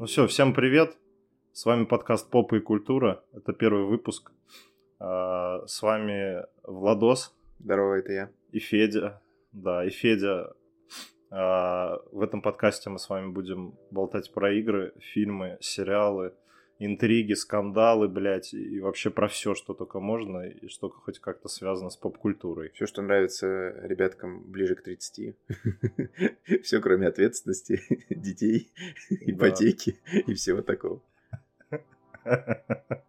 Ну все, всем привет. С вами подкаст Попа и культура. Это первый выпуск. А, с вами Владос. Здорово, это я. И Федя. Да, и Федя. А, в этом подкасте мы с вами будем болтать про игры, фильмы, сериалы, интриги, скандалы, блядь, и вообще про все, что только можно, и что хоть как-то связано с поп-культурой. Все, что нравится ребяткам ближе к 30. Все, кроме ответственности, детей, ипотеки и всего такого.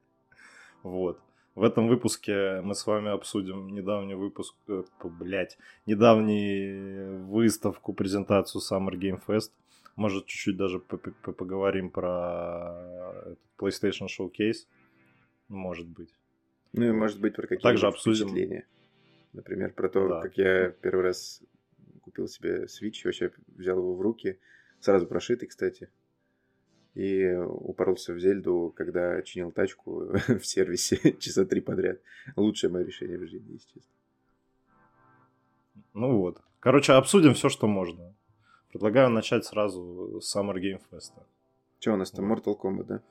Вот. В этом выпуске мы с вами обсудим недавний выпуск, э, блять, недавнюю выставку, презентацию Summer Game Fest. Может, чуть-чуть даже поговорим про PlayStation Showcase. Может быть. Ну и может быть про какие-то Также обсудим... впечатления. Например, про то, да. как я первый раз купил себе Switch, вообще взял его в руки, сразу прошитый, кстати, и упоролся в Зельду, когда чинил тачку в сервисе часа три подряд. Лучшее мое решение в жизни, естественно. Ну вот. Короче, обсудим все, что можно. Предлагаю начать сразу с Summer Game Fest. Что у нас там, Mortal Kombat, да?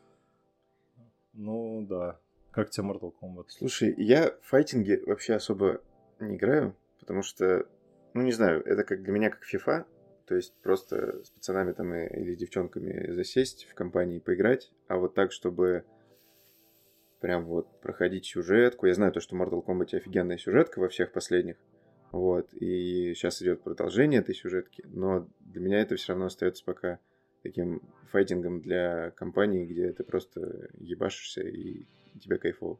Ну да. Как тебе Mortal Kombat? Слушай, я в файтинге вообще особо не играю, потому что, ну не знаю, это как для меня как FIFA, то есть просто с пацанами там или с девчонками засесть в компании поиграть, а вот так, чтобы прям вот проходить сюжетку. Я знаю то, что Mortal Kombat офигенная сюжетка во всех последних, вот, и сейчас идет продолжение этой сюжетки, но для меня это все равно остается пока таким файтингом для компании, где ты просто ебашишься и тебе кайфово.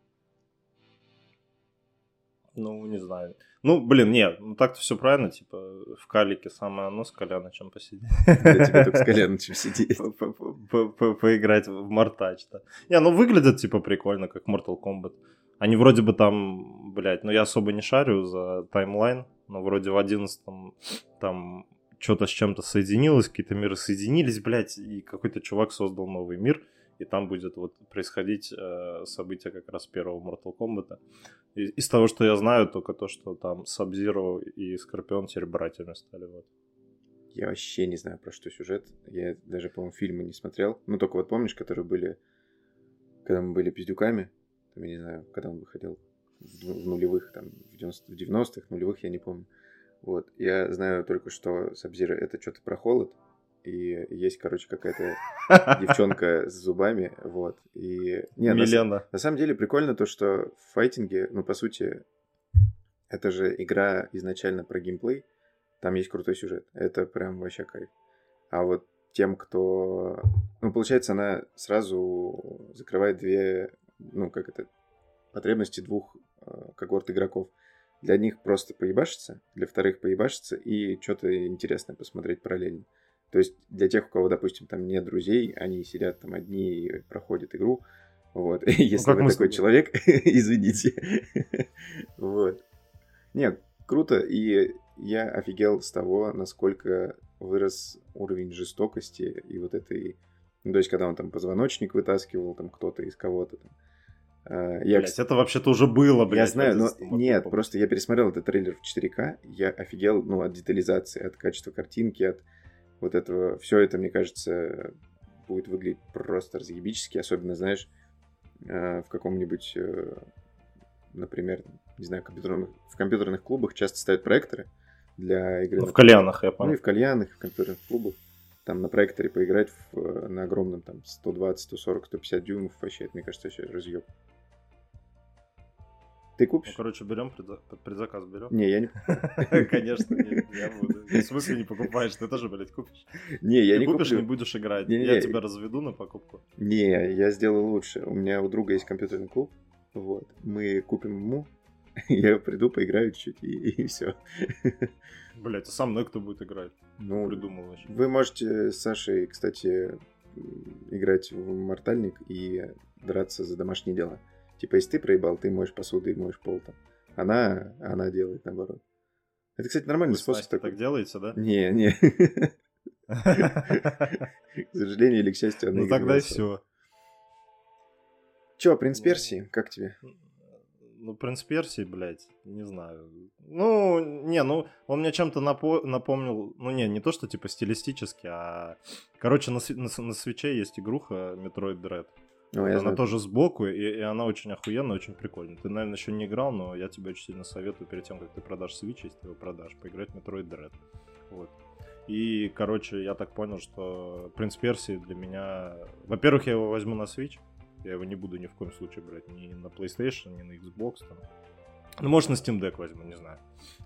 Ну, не знаю. Ну, блин, нет, ну так-то все правильно, типа, в калике самое оно с Коляна чем посидеть. Да тебе только с Коляна чем сидеть. Поиграть в Мортач, да. Не, ну выглядят, типа, прикольно, как Mortal Kombat. Они вроде бы там, блядь, ну я особо не шарю за таймлайн, но вроде в одиннадцатом там что-то с чем-то соединилось, какие-то миры соединились, блядь, и какой-то чувак создал новый мир, и там будет вот происходить э, событие как раз первого Mortal Kombat. И, из того, что я знаю, только то, что там Sub-Zero и Скорпион теперь братьями стали, вот. Я вообще не знаю, про что сюжет. Я даже, по-моему, фильмы не смотрел. Ну, только вот помнишь, которые были, когда мы были пиздюками, там, я не знаю, когда он выходил, в нулевых, там, в 90-х, нулевых, я не помню. Вот. Я знаю только, что Сабзира это что-то про холод, и есть, короче, какая-то девчонка с зубами, вот. И... Не, Милена. На, на самом деле прикольно то, что в файтинге, ну, по сути, это же игра изначально про геймплей, там есть крутой сюжет, это прям вообще кайф. А вот тем, кто... Ну, получается, она сразу закрывает две, ну, как это, потребности двух когорт игроков. Для них просто поебашиться, для вторых поебашиться и что-то интересное посмотреть параллельно. То есть для тех, у кого, допустим, там нет друзей, они сидят там одни и проходят игру. Вот. Ну, Если вы такой человек, извините. вот. Нет, круто. И я офигел с того, насколько вырос уровень жестокости и вот этой... Ну, то есть, когда он там позвоночник вытаскивал, там кто-то из кого-то там, я, блядь, это вообще-то уже было, блядь. Я знаю, но нет, просто я пересмотрел этот трейлер в 4К, я офигел, ну, от детализации, от качества картинки, от вот этого. Все это, мне кажется, будет выглядеть просто разъебически, особенно, знаешь, uh, в каком-нибудь, uh, например, не знаю, компьютерных, в компьютерных клубах часто ставят проекторы для игры. Ну, в кальянах, я понял. Ну, и в кальянах, в компьютерных клубах. Там на проекторе поиграть в, на огромном там 120, 140, 150 дюймов вообще, это, мне кажется, вообще разъеб. Ты купишь? Ну, короче, берем предза... предзаказ берем. Не, я не Конечно, нет, я буду. В смысле не покупаешь? Ты тоже, блядь, купишь? Не, я не купишь, не будешь играть. Я тебя разведу на покупку. Не, я сделаю лучше. У меня у друга есть компьютерный клуб. Вот. Мы купим ему. Я приду, поиграю чуть-чуть и, и все. Блять, а со мной кто будет играть? Ну, придумал вообще. Вы можете с Сашей, кстати, играть в Мортальник и драться за домашние дела. Типа, если ты проебал, ты моешь посуду и моешь пол там. Она, она делает наоборот. Это, кстати, нормальный Вы способ. Так... так делается, да? Не, не. К сожалению или к счастью, она Ну тогда и все. Че, принц Персии, как тебе? Ну, принц Персии, блядь, не знаю. Ну, не, ну, он мне чем-то напо- напомнил, ну, не, не то, что, типа, стилистически, а... Короче, на, на, на свече есть игруха Metroid Dread. Ну, она знаю. тоже сбоку, и, и она очень охуенная, очень прикольная. Ты, наверное, еще не играл, но я тебе очень сильно советую перед тем, как ты продашь Switch, если ты его продашь, поиграть в Metroid Dread. Вот. И, короче, я так понял, что Принц Персии для меня... Во-первых, я его возьму на Switch. Я его не буду ни в коем случае брать ни на PlayStation, ни на Xbox. Там. Ну, может, на Steam Deck возьму, не знаю.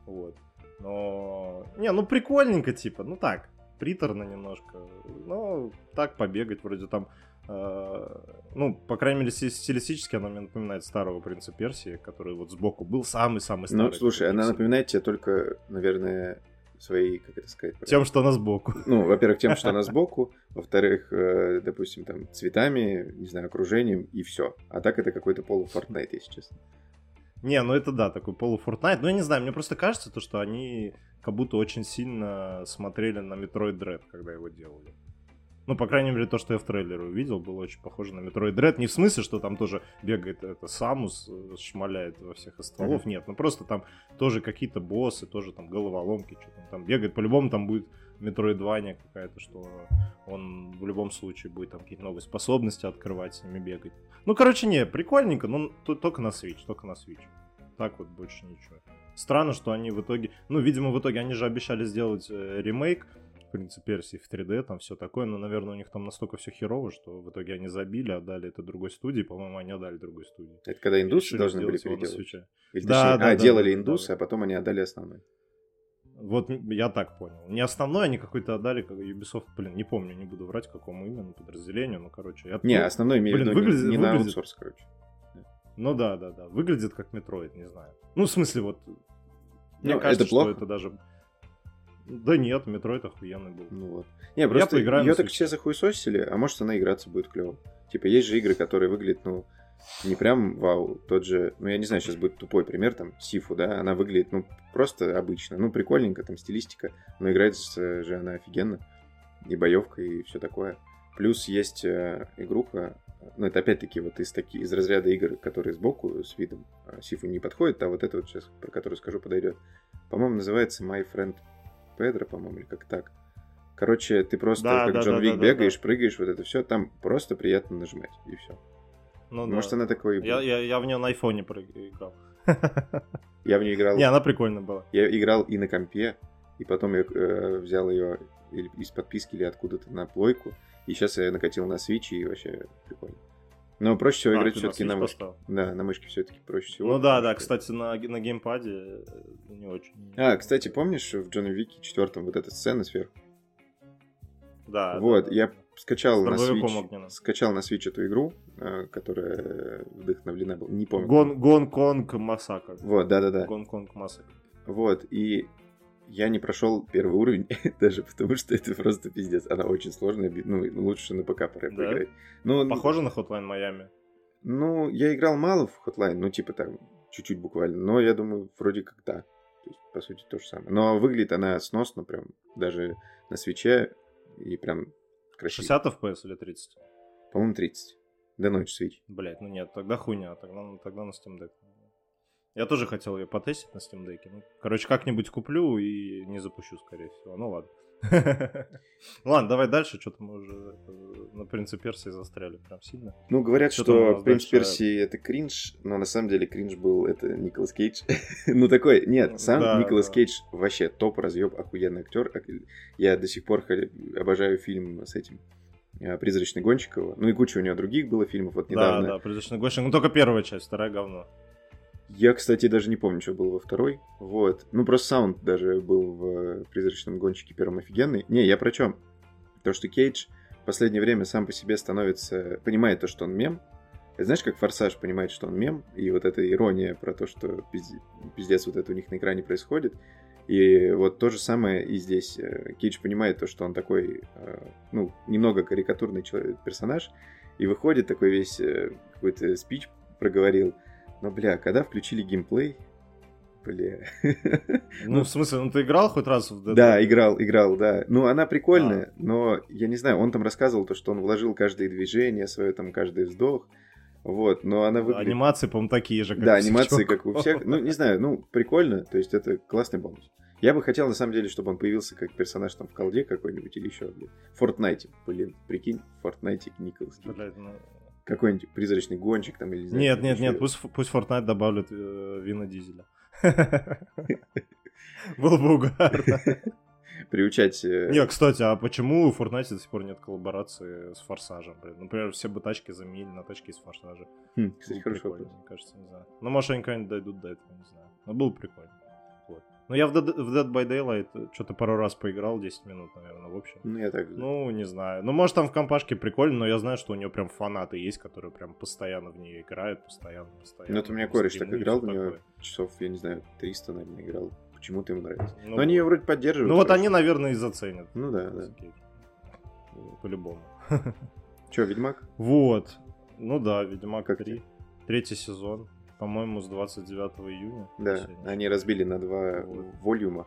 Вот. Но... Не, ну прикольненько, типа, ну так, приторно немножко. Ну, так побегать, вроде там... э, ну, по крайней мере, стили- стилистически она мне напоминает старого принца Персии, который вот сбоку был самый-самый старый. Ну, слушай, она напоминает тебе только, наверное, своей, как это сказать? Тем, что она сбоку. Ну, во-первых, тем, что она сбоку, во-вторых, э, допустим, там, цветами, не знаю, окружением, и все. А так это какой-то полу Fortnite, если честно. Не, ну это да, такой полу Fortnite. Ну, я не знаю, мне просто кажется, то, что они как будто очень сильно смотрели на Metroid Dread, когда его делали. Ну, по крайней мере, то, что я в трейлере увидел, было очень похоже на Metroid Dread. Не в смысле, что там тоже бегает это Самус, э, шмаляет во всех из стволов. Нет, ну просто там тоже какие-то боссы, тоже там головоломки, что там, там бегает. По-любому там будет Metroidvania какая-то, что он в любом случае будет там какие-то новые способности открывать, с ними бегать. Ну, короче, не, прикольненько, но только на Switch, только на Switch. Так вот, больше ничего. Странно, что они в итоге... Ну, видимо, в итоге они же обещали сделать э, ремейк «Принца Персии» в 3D, там все такое, но, наверное, у них там настолько все херово, что в итоге они забили, отдали это другой студии, по-моему, они отдали другой студии. Это когда индусы должны были на переделать? Или, Да, точнее, да, а, да, делали да, индусы, да. а потом они отдали основной. Вот я так понял. Не основной, они какой-то отдали, как Ubisoft, блин, не помню, не буду врать, какому именно подразделению, ну, короче. Я, Не, основной имею в виду не- выглядит- не на выглядит- аутсорс, короче. Ну да, да, да. Выглядит как Metroid, не знаю. Ну, в смысле, вот. Мне Ну, кажется, это плохо? что это даже. Да нет, Metroid охуенный был. Ну вот. Не, просто на ее так все захуесосили, а может она играться будет клево. Типа есть же игры, которые выглядят, ну, не прям вау, тот же, ну я не знаю, сейчас будет тупой пример, там, Sifu, да, она выглядит, ну, просто обычно, ну, прикольненько, там, стилистика, но играется же она офигенно, и боевка, и все такое. Плюс есть э, игруха, ну, это опять-таки вот из, таки, из разряда игр, которые сбоку с видом а, Сифу не подходит, а вот это вот сейчас, про которую скажу, подойдет. По-моему, называется My Friend Pedro, по-моему, или как так. Короче, ты просто Да, как да, Джон да, Вик да, бегаешь, да. прыгаешь, вот это все, там просто приятно нажимать, и все. Ну, Может, да. она такой и я, будет. я, я в нее на айфоне проиграл. Я в нее играл. Не, она прикольная была. Я играл и на компе, и потом я э, взял ее из подписки или откуда-то на плойку, и сейчас я накатил на Switch, и вообще прикольно. Но проще всего А, играть все-таки на мышке. поставил? Да, на мышке все-таки проще всего. Ну да, да, кстати, на, на геймпаде э, не очень. А, кстати, помнишь в Джоне Вике четвертом вот эта сцена сверху? Да. вот, да, я скачал на Switch, скачал на Switch эту игру, э, которая вдохновлена была, не помню. Гон, Гонконг Массакр. Вот, да-да-да. Гонконг Массакр. Вот, и я не прошел первый уровень, даже потому что это просто пиздец. Она очень сложная, би- ну, лучше на ПК пора Да? поиграть. Ну, Похоже на Hotline Miami. Ну, я играл мало в Hotline, ну, типа там, чуть-чуть буквально, но я думаю, вроде как да. То есть, по сути, то же самое. Но выглядит она сносно прям, даже на свече, и прям красиво. 60 FPS или 30? По-моему, 30. Да ночь Switch. Блять, ну нет, тогда хуйня, тогда, тогда на Steam Deck. Я тоже хотел ее потестить на Steam Deck. Ну, короче, как-нибудь куплю и не запущу, скорее всего. Ну ладно. Ладно, давай дальше. Что-то мы уже э, на принце Персии застряли прям сильно. Ну, говорят, Что Принц? Персии это кринж, но на самом деле кринж был это Николас Кейдж. ну, такой, нет, сам Да, Николас. Кейдж вообще топ разъеб, охуенный актер. Я до сих пор обожаю фильм с этим э, Призрачный гонщик его. Ну и куча у него других было фильмов. Вот недавно Да, да, «Призрачный гонщик». Ну только первая часть, вторая говно. Я, кстати, даже не помню, что было во второй. Вот. Ну, просто саунд даже был в э, «Призрачном гонщике» первом офигенный. Не, я про чем? То, что Кейдж в последнее время сам по себе становится... Понимает то, что он мем. Это знаешь, как «Форсаж» понимает, что он мем, и вот эта ирония про то, что пизде- пиздец вот это у них на экране происходит. И вот то же самое и здесь. Э, Кейдж понимает то, что он такой, э, ну, немного карикатурный человек, персонаж, и выходит такой весь какой-то спич проговорил. Но, бля, когда включили геймплей, бля. Ну, в смысле, ну ты играл хоть раз в Dead Да, играл, играл, да. Ну, она А. прикольная, но я не знаю, он там рассказывал то, что он вложил каждое движение свое, там, каждый вздох. Вот, но она выглядит... Анимации, по-моему, такие же, как Да, анимации, как у всех. Ну, не знаю, ну, прикольно, то есть это классный бонус. Я бы хотел, на самом деле, чтобы он появился как персонаж там в колде какой-нибудь или еще, блин. В Fortnite, блин, прикинь, в Fortnite Николас. Блядь, ну... Какой-нибудь призрачный гонщик там или... Нет, нет, нет, пусть, пусть Fortnite добавит э, Вина Дизеля. Был бы угарно. Приучать... Э, не, кстати, а почему у Fortnite до сих пор нет коллаборации с Форсажем? Блин? Например, все бы тачки заменили на тачки из Форсажа. Хм, кстати, хорошо. Мне кажется, не знаю. Ну, может, они когда-нибудь дойдут до этого, не знаю. Но было прикольно. Ну, я в Dead, в Dead by Daylight что-то пару раз поиграл, 10 минут, наверное, в общем. Ну, я так... Ну, не знаю. Ну, может, там в компашке прикольно, но я знаю, что у него прям фанаты есть, которые прям постоянно в нее играют, постоянно, постоянно. Ну, это у меня кореш так играл, в нее часов, я не знаю, 300, наверное, играл. Почему-то ему нравится. Ну, но они ее вроде поддерживают. Ну, вот они, наверное, и заценят. Ну, да, да. По-любому. Че, Ведьмак? Вот. Ну да, Ведьмак как 3. Третий сезон по-моему, с 29 июня. Да, они разбили на два вот. волюма.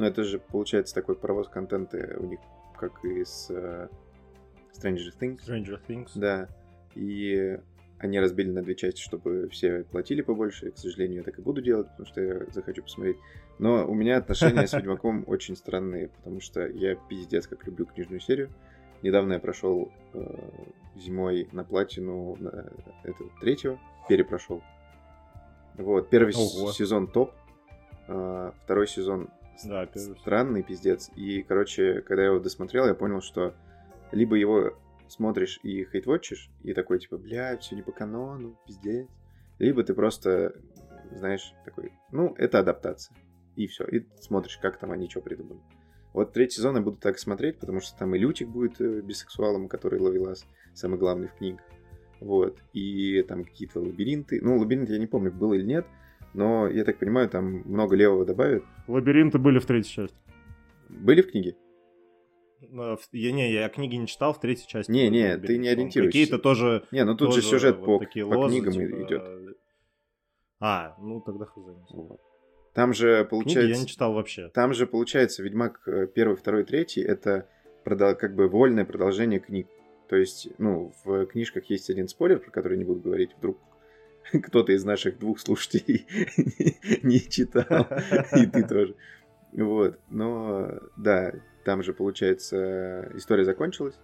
Но это же, получается, такой провоз контента у них, как и с uh, Stranger Things. Stranger Things. Да. И они разбили на две части, чтобы все платили побольше. К сожалению, я так и буду делать, потому что я захочу посмотреть. Но у меня отношения с Ведьмаком очень странные, потому что я пиздец как люблю книжную серию. Недавно я прошел э, зимой на платину на, этого третьего, перепрошел. Вот, первый Ого. сезон топ, а, второй сезон да, странный пиздец. И, короче, когда я его досмотрел, я понял, что либо его смотришь и хейтвотчишь, и такой, типа, блядь, все не по канону, пиздец. Либо ты просто, знаешь, такой, ну, это адаптация. И все, и смотришь, как там они что придумали. Вот третий сезон я буду так смотреть, потому что там и Лютик будет э, бисексуалом, который ловилась, самый главный в книгах. Вот. И там какие-то лабиринты. Ну, лабиринт я не помню, был или нет. Но, я так понимаю, там много левого добавят. Лабиринты были в третьей части. Были в книге? Э, я не, я книги не читал в третьей части. Не, не, ты не ориентируешься. Какие-то тоже. Не, ну тут тоже же сюжет вот по, по лозы, книгам типа... идет. А, ну тогда хз. Вот. Там же получается. Книги я не читал вообще. Там же получается Ведьмак э, первый, второй, третий это как бы вольное продолжение книг. То есть, ну, в книжках есть один спойлер, про который не буду говорить, вдруг кто-то из наших двух слушателей не читал, и ты тоже. Вот, но да, там же, получается, история закончилась,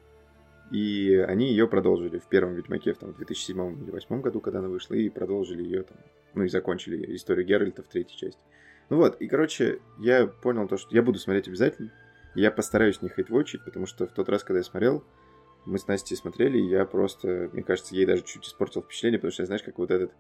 и они ее продолжили в первом Ведьмаке в там, 2007 или 2008 году, когда она вышла, и продолжили ее там, ну и закончили историю Геральта в третьей части. Ну вот, и, короче, я понял то, что я буду смотреть обязательно, я постараюсь не хейтвочить, потому что в тот раз, когда я смотрел, мы с Настей смотрели, и я просто, мне кажется, ей даже чуть испортил впечатление, потому что, знаешь, как вот этот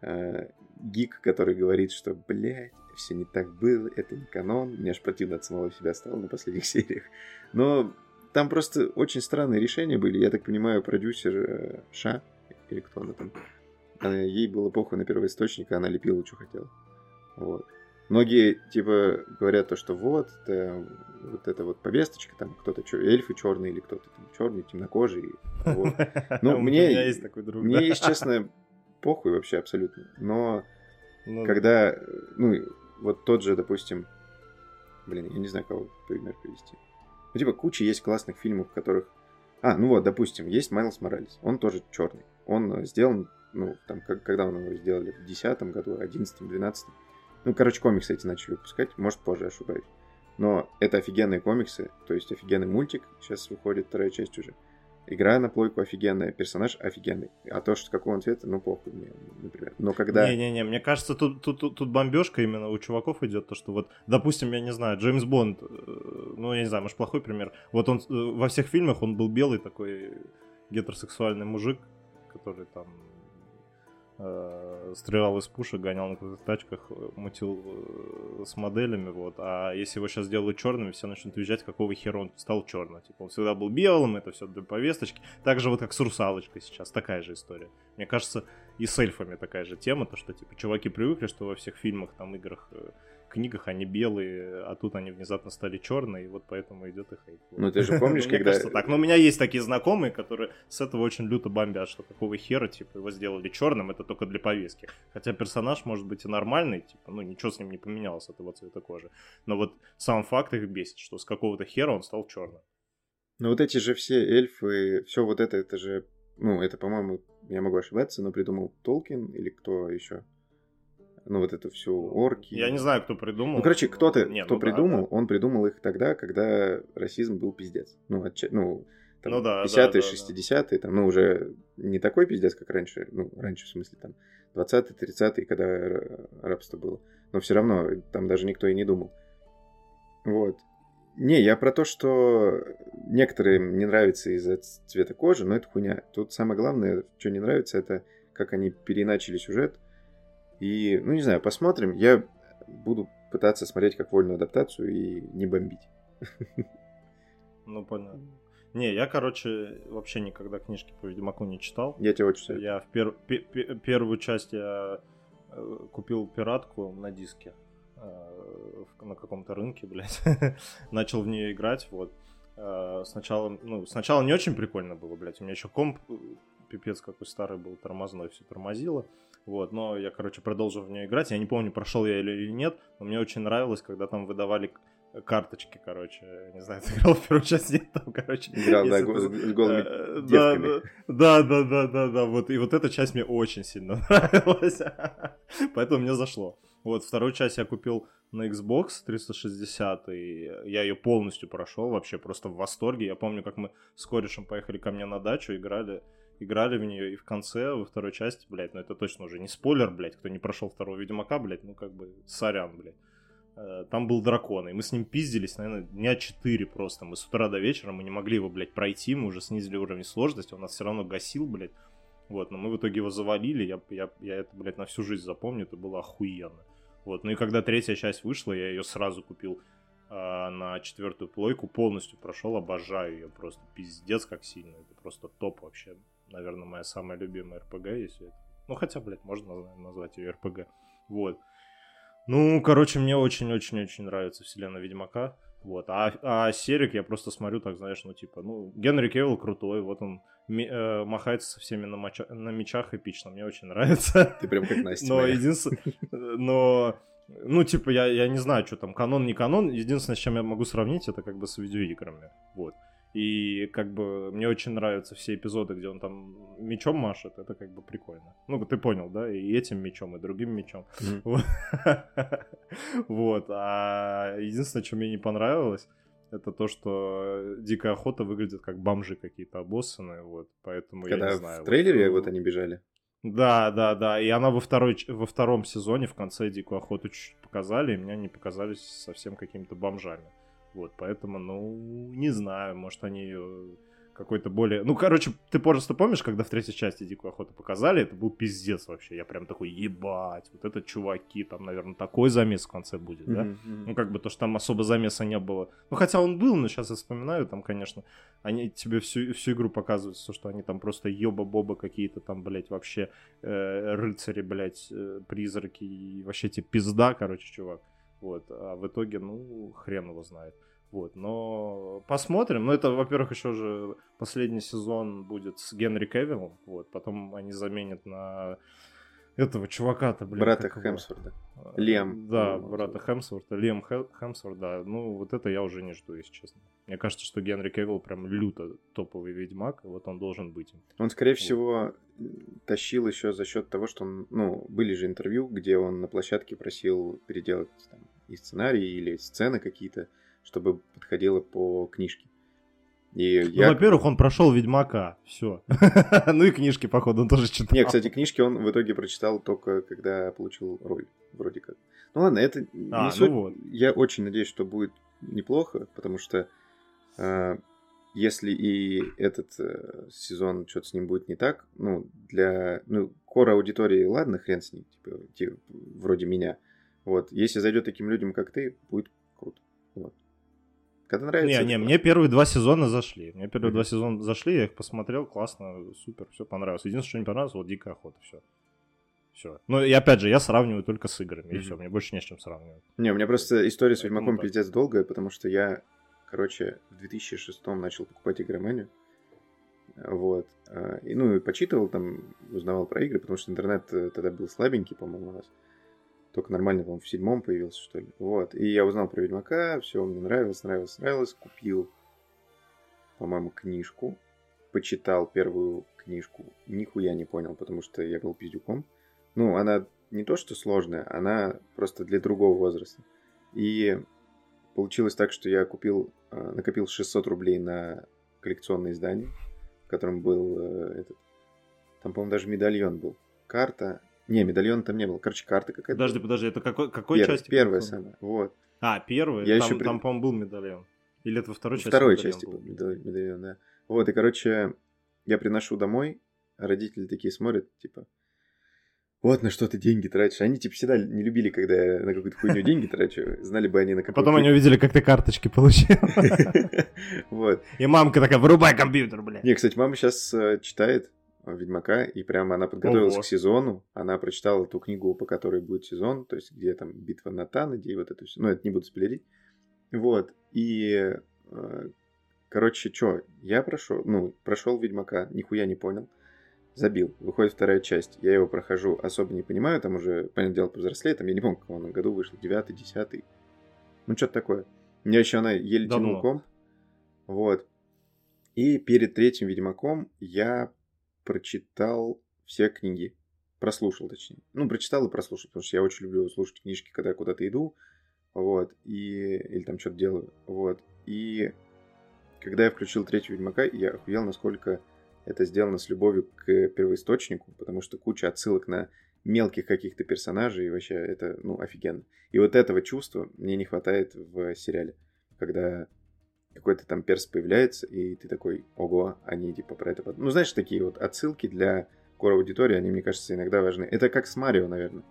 э, гик, который говорит, что, блядь, все не так было, это не канон. Мне аж противно от самого себя стало на последних сериях. Но там просто очень странные решения были. Я так понимаю, продюсер э, Ша, или кто она там, она, ей было похуй на первоисточник, а она лепила, что хотела. Вот. Многие, типа, говорят то, что вот, это, вот эта вот повесточка, там кто-то чё, эльфы черные или кто-то там черный, темнокожий. Вот. Ну, мне, есть такой друг, мне, есть, честно, похуй вообще абсолютно. Но ну, когда, ну, вот тот же, допустим, блин, я не знаю, кого пример привести. Ну, типа, куча есть классных фильмов, в которых... А, ну вот, допустим, есть Майлз Моралес. Он тоже черный. Он сделан, ну, там, как, когда он его сделали, в 10 году, 11 12 ну, короче, комиксы эти начали выпускать, может, позже ошибаюсь. Но это офигенные комиксы, то есть офигенный мультик, сейчас выходит вторая часть уже. Игра на плойку офигенная, персонаж офигенный. А то, что какого он цвета, ну похуй мне, например. Но когда... Не-не-не, мне кажется, тут, тут, тут, тут бомбежка именно у чуваков идет, то, что вот, допустим, я не знаю, Джеймс Бонд, э, ну, я не знаю, может, плохой пример. Вот он э, во всех фильмах он был белый такой гетеросексуальный мужик, который там стрелял из пушек, гонял на каких-то тачках, э, мутил э, с моделями, вот. А если его сейчас сделают черным, все начнут уезжать, какого хера он стал черным. Типа он всегда был белым, это все для повесточки. Так же вот как с русалочкой сейчас, такая же история. Мне кажется, и с эльфами такая же тема, то что типа чуваки привыкли, что во всех фильмах, там, играх э, книгах они белые, а тут они внезапно стали черные, и вот поэтому идет их хейт. Ну ты же помнишь, когда... кажется, так. Но у меня есть такие знакомые, которые с этого очень люто бомбят, что какого хера, типа, его сделали черным, это только для повестки. Хотя персонаж может быть и нормальный, типа, ну ничего с ним не поменялось от его цвета кожи. Но вот сам факт их бесит, что с какого-то хера он стал черным. Ну вот эти же все эльфы, все вот это, это же ну, это, по-моему, я могу ошибаться, но придумал Толкин или кто еще? Ну, вот это все орки. Я не знаю, кто придумал. Ну, короче, кто-то, Не, кто ну да, придумал, да. он придумал их тогда, когда расизм был пиздец. Ну, отча- ну, там, Ну да, да, 50-е, да, да. 60-е, там, ну, уже не такой пиздец, как раньше. Ну, раньше, в смысле, там, 20-е, 30-е, когда рабство было. Но все равно, там даже никто и не думал. Вот. Не, я про то, что некоторым не нравится из-за цвета кожи, но это хуйня. Тут самое главное, что не нравится, это как они переиначили сюжет. И, ну, не знаю, посмотрим. Я буду пытаться смотреть как вольную адаптацию и не бомбить. Ну, понятно. Не, я, короче, вообще никогда книжки по Ведьмаку не читал. Я тебе очень советую. Я в пер- пе- пе- первую часть я э, купил пиратку на диске э, на каком-то рынке, блядь. Начал в нее играть, вот. Э, Сначала, ну, сначала не очень прикольно было, блядь. У меня еще комп пипец какой старый был, тормозной, все тормозило. Вот, но я, короче, продолжил в нее играть. Я не помню, прошел я или или нет, но мне очень нравилось, когда там выдавали к- карточки, короче. Не знаю, ты играл в первую часть, нет, там, короче. Играл, да, с голыми Э, девками. Да, да, да, да, да, да, вот, и вот эта часть мне очень сильно нравилась, поэтому мне зашло. Вот, вторую часть я купил на Xbox 360, и я ее полностью прошел, вообще просто в восторге. Я помню, как мы с корешем поехали ко мне на дачу, играли, играли в нее, и в конце, во второй части, блядь, ну это точно уже не спойлер, блядь, кто не прошел второго Ведьмака, блядь, ну как бы сорян, блядь. Э, Там был дракон, и мы с ним пиздились, наверное, дня 4 просто. Мы с утра до вечера, мы не могли его, блядь, пройти, мы уже снизили уровень сложности, он нас все равно гасил, блядь. Вот, но мы в итоге его завалили, я, я, я это, блядь, на всю жизнь запомню, это было охуенно. Вот, ну и когда третья часть вышла, я ее сразу купил а, на четвертую плойку, полностью прошел, обожаю ее просто пиздец как сильно, это просто топ вообще. Наверное, моя самая любимая РПГ, если это... Ну, хотя, блядь, можно наз- назвать ее РПГ. Вот. Ну, короче, мне очень-очень-очень нравится вселенная Ведьмака. Вот. А, а Серик я просто смотрю, так знаешь, ну, типа, ну, Генри Кевилл крутой, вот он ми- э, махается со всеми на, моча- на мечах эпично, мне очень нравится. Ты прям как Настя. Но единственное... Но... Ну, типа, я, я не знаю, что там, канон, не канон. Единственное, с чем я могу сравнить, это как бы с видеоиграми. Вот. И как бы мне очень нравятся все эпизоды, где он там мечом машет. Это как бы прикольно. Ну, ты понял, да? И этим мечом, и другим мечом. Вот. А единственное, что мне не понравилось, это то, что Дикая Охота выглядит как бомжи какие-то обоссанные, вот, поэтому я не знаю. в трейлере вот, вот они бежали. да, да, да. И она во, второй, во втором сезоне в конце Дикую Охоту чуть-чуть показали, и меня не показались совсем какими-то бомжами. Вот, поэтому, ну, не знаю, может, они ее какой-то более... Ну, короче, ты просто помнишь, когда в третьей части Дикую Охоту показали, это был пиздец вообще. Я прям такой, ебать, вот это чуваки, там, наверное, такой замес в конце будет, да? Мгм. Ну, как бы то, что там особо замеса не было. Ну, хотя он был, но сейчас я вспоминаю, там, конечно, они тебе всю, всю игру показывают, то, что они там просто ёба-боба какие-то там, блядь, вообще э, рыцари, блядь, э, призраки и вообще тебе пизда, короче, чувак. Вот, а в итоге, ну, хрен его знает. Вот, но посмотрим. Ну, это, во-первых, еще же последний сезон будет с Генри Кевиллом, вот, потом они заменят на этого чувака-то, блядь. Брата? Хемсворта. Лиам. Да, Ну, брата Хемсворта. Хе- Хемсворт, да. Ну, вот это я уже не жду, если честно. Мне кажется, что Генри Кевилл прям люто топовый ведьмак, и вот он должен быть. Он, скорее всего, тащил еще за счет того, что он, ну, были же интервью, где он на площадке просил переделать там, и сценарий, или сцены какие-то, чтобы подходило по книжке. И Ну, я... во-первых, он прошел Ведьмака, все. Ну и книжки, походу, он тоже читал. Не, кстати, книжки он в итоге прочитал только когда получил роль, вроде как. Ну ладно, это не А, ну суть. вот. Я очень надеюсь, что будет неплохо, потому что э, если и этот э, сезон что-то с ним будет не так, ну, для, ну, кора аудитории, ладно, хрен с ним, типа, те- вроде меня. Вот, если зайдет таким людям, как ты, будет. Когда нравится... Не, не, мне первые два сезона зашли. Мне первые Мгм. два сезона зашли, я их посмотрел, классно, супер, все понравилось. Единственное, что не понравилось, вот Дикая Охота, все. Все. Ну и опять же, я сравниваю только с играми, и Мгм. все, мне больше не с чем сравнивать. Не, у меня просто история с Ведьмаком так. пиздец долгая, потому что я, короче, в 2006 начал покупать игроманию. Вот. А, И, ну, и почитывал там, узнавал про игры, потому что интернет э, тогда был слабенький, по-моему, у нас. Только нормально, по-моему, в седьмом появился, что ли. Вот. И я узнал про Ведьмака, все, мне нравилось, нравилось, нравилось. Купил, по-моему, книжку. почитал первую книжку, нихуя не понял, потому что я был пиздюком. Ну, она не то что сложная, она просто для другого возраста. И получилось так, что я купил, э, накопил 600 рублей на коллекционное издание, в котором был э, этот... Там, по-моему, даже медальон был. Карта. Не, медальон там не был. Короче, карта какая-то. Подожди, подожди, это какой, какой Пер- части? Первая самая. Вот. А, первая? Я там, еще там, по-моему, был медальон. Или это во второй части? второй части был? был медаль- медальон, да. Вот, и, короче, я приношу домой, а родители такие смотрят, типа, вот на что ты деньги тратишь. Они, типа, всегда не любили, когда я на какую-то хуйню деньги трачу. Знали бы они на А какую потом они увидели, как ты карточки получил. Вот. И мамка такая, вырубай компьютер, блядь. Не, кстати, мама сейчас читает э, Ведьмака, и прямо она подготовилась Ого. к сезону. Она прочитала ту книгу, по которой будет сезон, то есть где там битва на Танаде и вот это все. Ну, это не буду спойлерить. Вот. И, э, короче, что, я прошел, ну, прошел Ведьмака, нихуя не понял. Забил. Выходит вторая часть. Я его прохожу, особо не понимаю. Там уже, понятное дело, повзрослее. Там я не помню, в каком году вышел. Девятый, десятый. Ну, что-то такое. У меня еще она еле Давно. тянул комп. Вот. И перед третьим Ведьмаком я прочитал все книги. Прослушал, точнее. Ну, прочитал и прослушал, потому что я очень люблю слушать книжки, когда куда-то иду. Вот. И... Или там что-то делаю. Вот. И когда я включил третьего Ведьмака, я охуел, насколько это сделано с любовью к первоисточнику, потому что куча отсылок на мелких каких-то персонажей, и вообще это, ну, офигенно. И вот этого чувства мне не хватает в сериале, когда какой-то там перс появляется, и ты такой, ого, они типа про это... Ну, знаешь, такие вот отсылки для кор аудитории, они, мне кажется, иногда важны. Это как с Марио, наверное,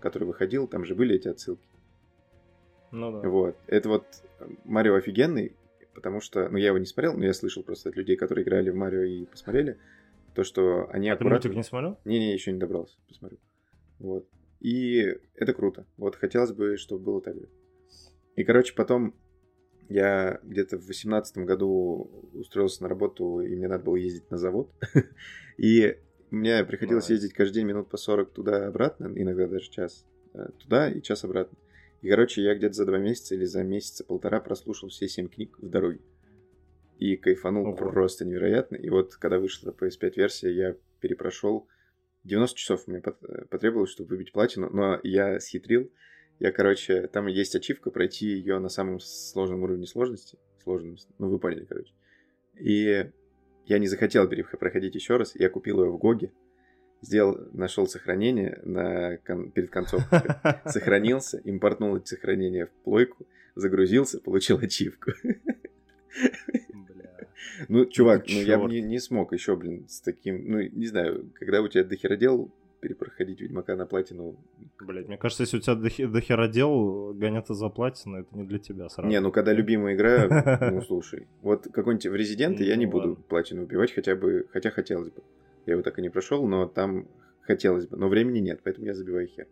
который выходил, там же были эти отсылки. Ну да. Вот. Это вот э, Марио офигенный, потому что, ну, я его не смотрел, но я слышал просто от людей, которые играли в Марио и посмотрели, то, что они А ты аккуратно... мультик не смотрел? Не-не, еще не добрался, посмотрю. Вот. И это круто. Вот хотелось бы, чтобы было так же. И, короче, потом я где-то в восемнадцатом году устроился на работу, и мне надо было ездить на завод. И мне приходилось ездить каждый день минут по 40 туда-обратно, иногда даже час э, туда и час обратно. И, короче, я где-то за два месяца или за месяца полтора прослушал все семь книг в дороге. И кайфанул Ого. просто невероятно. И вот, когда вышла PS5 версия, я перепрошел 90 часов мне э, потребовалось, чтобы выбить платину, но я схитрил. Я, короче, там есть ачивка пройти ее на самом сложном уровне сложности. Сложном, ну вы поняли, короче. И я не захотел проходить еще раз. Я купил ее в Гоге. Сделал, нашел сохранение на, кон- перед концовкой. Сохранился, импортнул эти сохранения в плойку, загрузился, получил ачивку. Бля. Ну, чувак, ты ну я бы не, не смог еще, блин, с таким... Ну, не знаю, когда у тебя дохера дел, перепроходить Ведьмака на платину... Блять, мне кажется, если у тебя дохи- дохера дел, гоняться за платину, это не для тебя сразу. Не, ну когда любимая игра, ну слушай, вот какой-нибудь в Резиденты я не Ну, буду платину убивать, хотя бы, хотя хотелось бы. Я его так и не прошел, но там хотелось бы, но времени нет, поэтому я забиваю хер.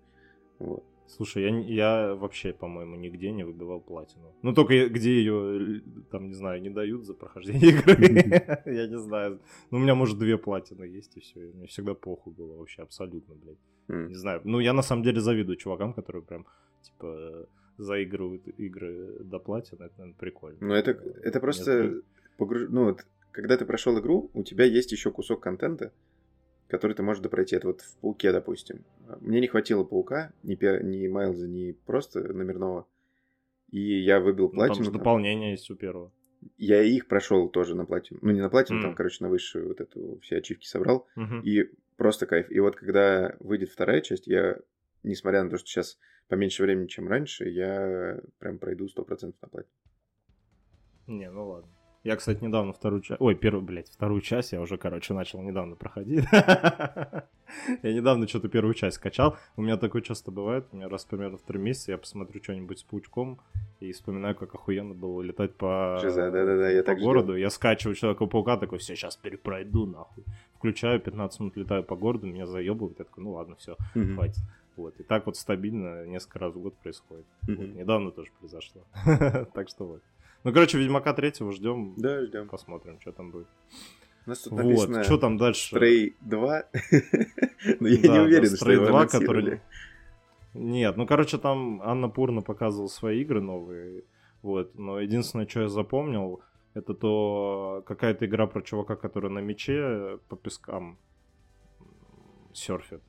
Вот. Слушай, я, я вообще, по-моему, нигде не выбивал платину. Ну, только где ее, там, не знаю, не дают за прохождение игры. Я не знаю. Ну, у меня, может, две платины есть, и все. Мне всегда похуй было вообще, абсолютно, блядь. Не знаю. Ну, я на самом деле завидую чувакам, которые прям, типа, заигрывают игры до платины. Это, наверное, прикольно. Ну это, это просто погруж... Ну вот, когда ты прошел игру, у тебя есть еще кусок контента, который ты можешь допройти. Это вот в Пауке, допустим. Мне не хватило Паука, ни, ни Майлза, ни просто номерного. И я выбил Ну, там платину. же там. дополнение есть у первого. Я их прошел тоже на платину. Ну, не на платину, там, М. короче, на высшую вот эту все ачивки собрал. Мгм. И просто кайф. И вот когда выйдет вторая часть, я, несмотря на то, что сейчас поменьше времени, чем раньше, я прям пройду 100% на платину. Не, ну ладно. Я, кстати, недавно вторую часть... Ой, первую, блядь, вторую часть я уже, короче, начал недавно проходить. Я недавно что-то первую часть скачал. У меня такое часто бывает. У меня раз примерно в три месяца я посмотрю что-нибудь с паучком и вспоминаю, как охуенно было летать по, да-да-да, я по так городу. Я скачиваю Человека-паука, такой, все, сейчас перепройду, нахуй. Включаю, 15 минут летаю по городу, меня заебывает. Я такой, ну ладно, все, хватит. Вот. И так вот стабильно несколько раз в год происходит. Вот, недавно тоже произошло. Так что вот. Ну, короче, Ведьмака третьего ждем. Да, ждем. Посмотрим, что там будет. У нас тут Вот, написано что там дальше? Stray 2. Но я Да, не да, уверен, что Stray его 2, анонсировали. который... Нет, ну, короче, там Анна Пурна показывала свои игры новые. Вот, но единственное, что я запомнил, Это то какая-то игра про чувака, который на мече по пескам серфит,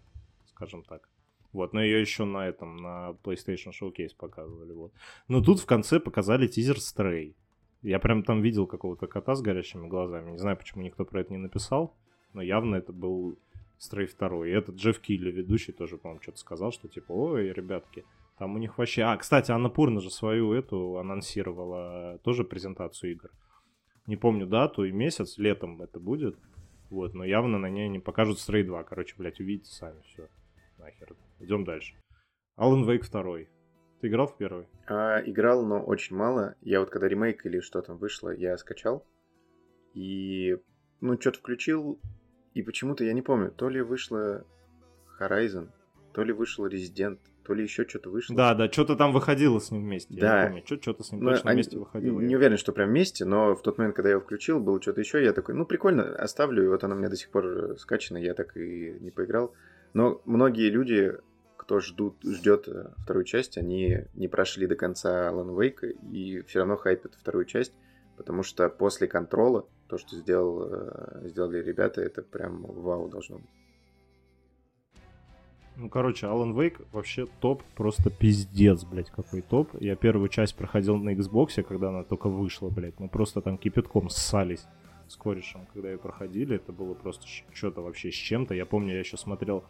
скажем так. Вот, но ее еще на этом, на PlayStation Showcase показывали, вот. Но тут в конце показали тизер Stray. Я прям там видел какого-то кота с горящими глазами. Не знаю, почему никто про это не написал, но явно это был Stray 2. И этот Джефф Килли, ведущий, тоже, по-моему, что-то сказал, что типа, ой, ребятки, там у них вообще... А, кстати, Анна Пурна же свою эту анонсировала тоже презентацию игр. Не помню дату и месяц, летом это будет. Вот, но явно на ней не покажут Stray 2. Короче, блядь, увидите сами, все. Нахер. Идем дальше. Alan Wake 2. Ты играл в первый? А, играл, но очень мало. Я вот когда ремейк или что там вышло, я скачал. И, ну, что-то включил. И почему-то, я не помню, то ли вышло Horizon, то ли вышел Resident, то ли еще что-то вышло. Да, да, что-то там выходило с ним вместе. Да. Я не помню, что-то с ним Ну, точно они- вместе выходило. Не уверен, что прям вместе, но в тот момент, когда я его включил, было что-то еще, я такой, ну, прикольно, оставлю, и вот она у меня до сих пор скачана, я так и не поиграл. Но многие люди, кто ждут, ждет э, вторую часть, они не прошли до конца Alan Wake и все равно хайпят вторую часть, потому что после контрола, то, что сделал, э, сделали ребята, это прям вау должно быть. Ну, короче, Alan Wake вообще топ, просто пиздец, блядь, какой топ. Я первую часть проходил на Xbox, когда она только вышла, блядь. Мы просто там кипятком ссались с корешем, когда ее проходили. Это было просто что-то вообще с чем-то. Я помню, я еще смотрел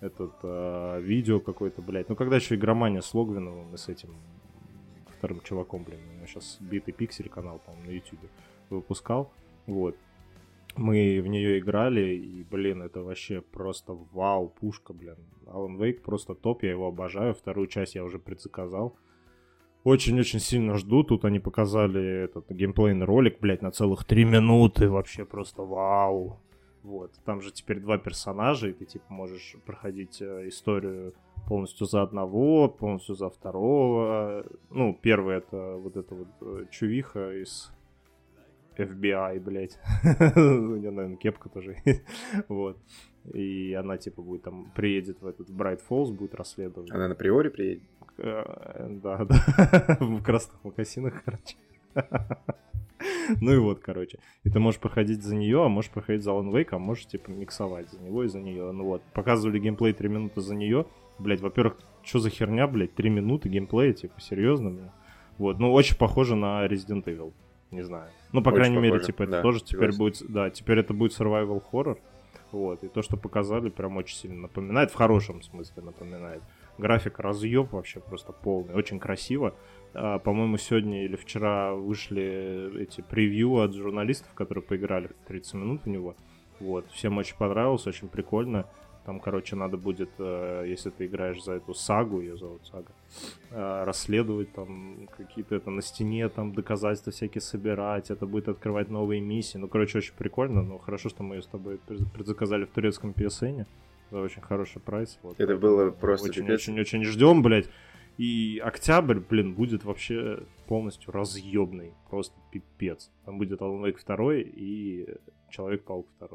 этот э, видео какое-то, блядь. Ну, когда еще игромания с Логвиновым и с этим вторым чуваком, блин. У него сейчас битый пиксель канал, по-моему, на YouTube выпускал. Вот. Мы в нее играли, и, блин, это вообще просто вау, пушка, блин. Alan Wake просто топ, я его обожаю. Вторую часть я уже предзаказал. Очень-очень сильно жду. Тут они показали этот геймплейный ролик, блядь, на целых три минуты. Вообще просто вау. Вот. Там же теперь два персонажа, и ты, типа, можешь проходить э, историю полностью за одного, полностью за второго. Ну, первый это вот эта вот э, чувиха из FBI, блядь. У нее, наверное, кепка тоже есть. Вот. И она, типа, будет там, приедет в этот Брайт Фоллс, будет расследовать. Она на приоре приедет. Э, Да, да. В красных мокасинах, короче. Ну и вот, короче. И ты можешь проходить за нее, а можешь проходить за Alan Wake, а можешь, типа, миксовать за него и за нее. Ну вот, показывали геймплей 3 минуты за нее. Блять, во-первых, что за херня, блядь, 3 минуты геймплея, типа, серьезно, блин? Вот, ну очень похоже на Resident Evil. Не знаю. Ну, по Очень крайней мере, похоже, типа, это да, тоже теперь будет, да, теперь это будет survival horror. Вот, и то, что показали, прям очень сильно напоминает, в хорошем смысле напоминает. График разъеб вообще просто полный, очень красиво. А, по-моему, сегодня или вчера вышли эти превью от журналистов, которые поиграли 30 минут в него. Вот, всем очень понравилось, очень прикольно. Там, короче, надо будет, э, если ты играешь за эту сагу, ее зовут сага, э, расследовать там какие-то это на стене, там доказательства всякие собирать, это будет открывать новые миссии. Ну, короче, очень прикольно, но хорошо, что мы ее с тобой пред- предзаказали в турецком PSN за очень хороший прайс. Вот. Это было просто пипец. Очень-очень ждем, блядь. И октябрь, блин, будет вообще полностью разъебный. Просто пипец. Там будет Wake 2 и Человек-паук 2.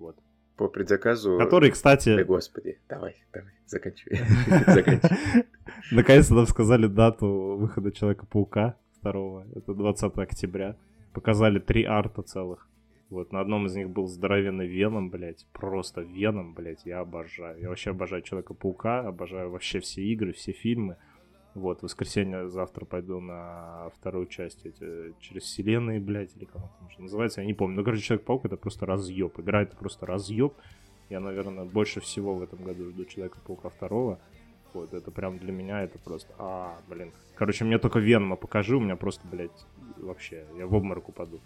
Вот. По предзаказу... Который, кстати, господи, давай, давай, заканчивай. Заканчивай. наконец-то нам сказали дату выхода Человека-паука 2. Это 20 октября. Показали три арта целых. Вот, на одном из них был здоровенный Веном, блядь. Просто Веном, блядь, я обожаю. Я вообще обожаю Человека-паука, обожаю вообще все игры, все фильмы. Вот, в воскресенье завтра пойду на вторую часть эти, через вселенные, блядь, или как это уже называется, я не помню. Ну, короче, Человек-паук это просто разъеб. Игра это просто разъеб. Я, наверное, больше всего в этом году жду Человека-паука второго. Вот, это прям для меня это просто... А, блин. Короче, мне только Венома покажи, у меня просто, блядь, вообще, я в обморок упаду.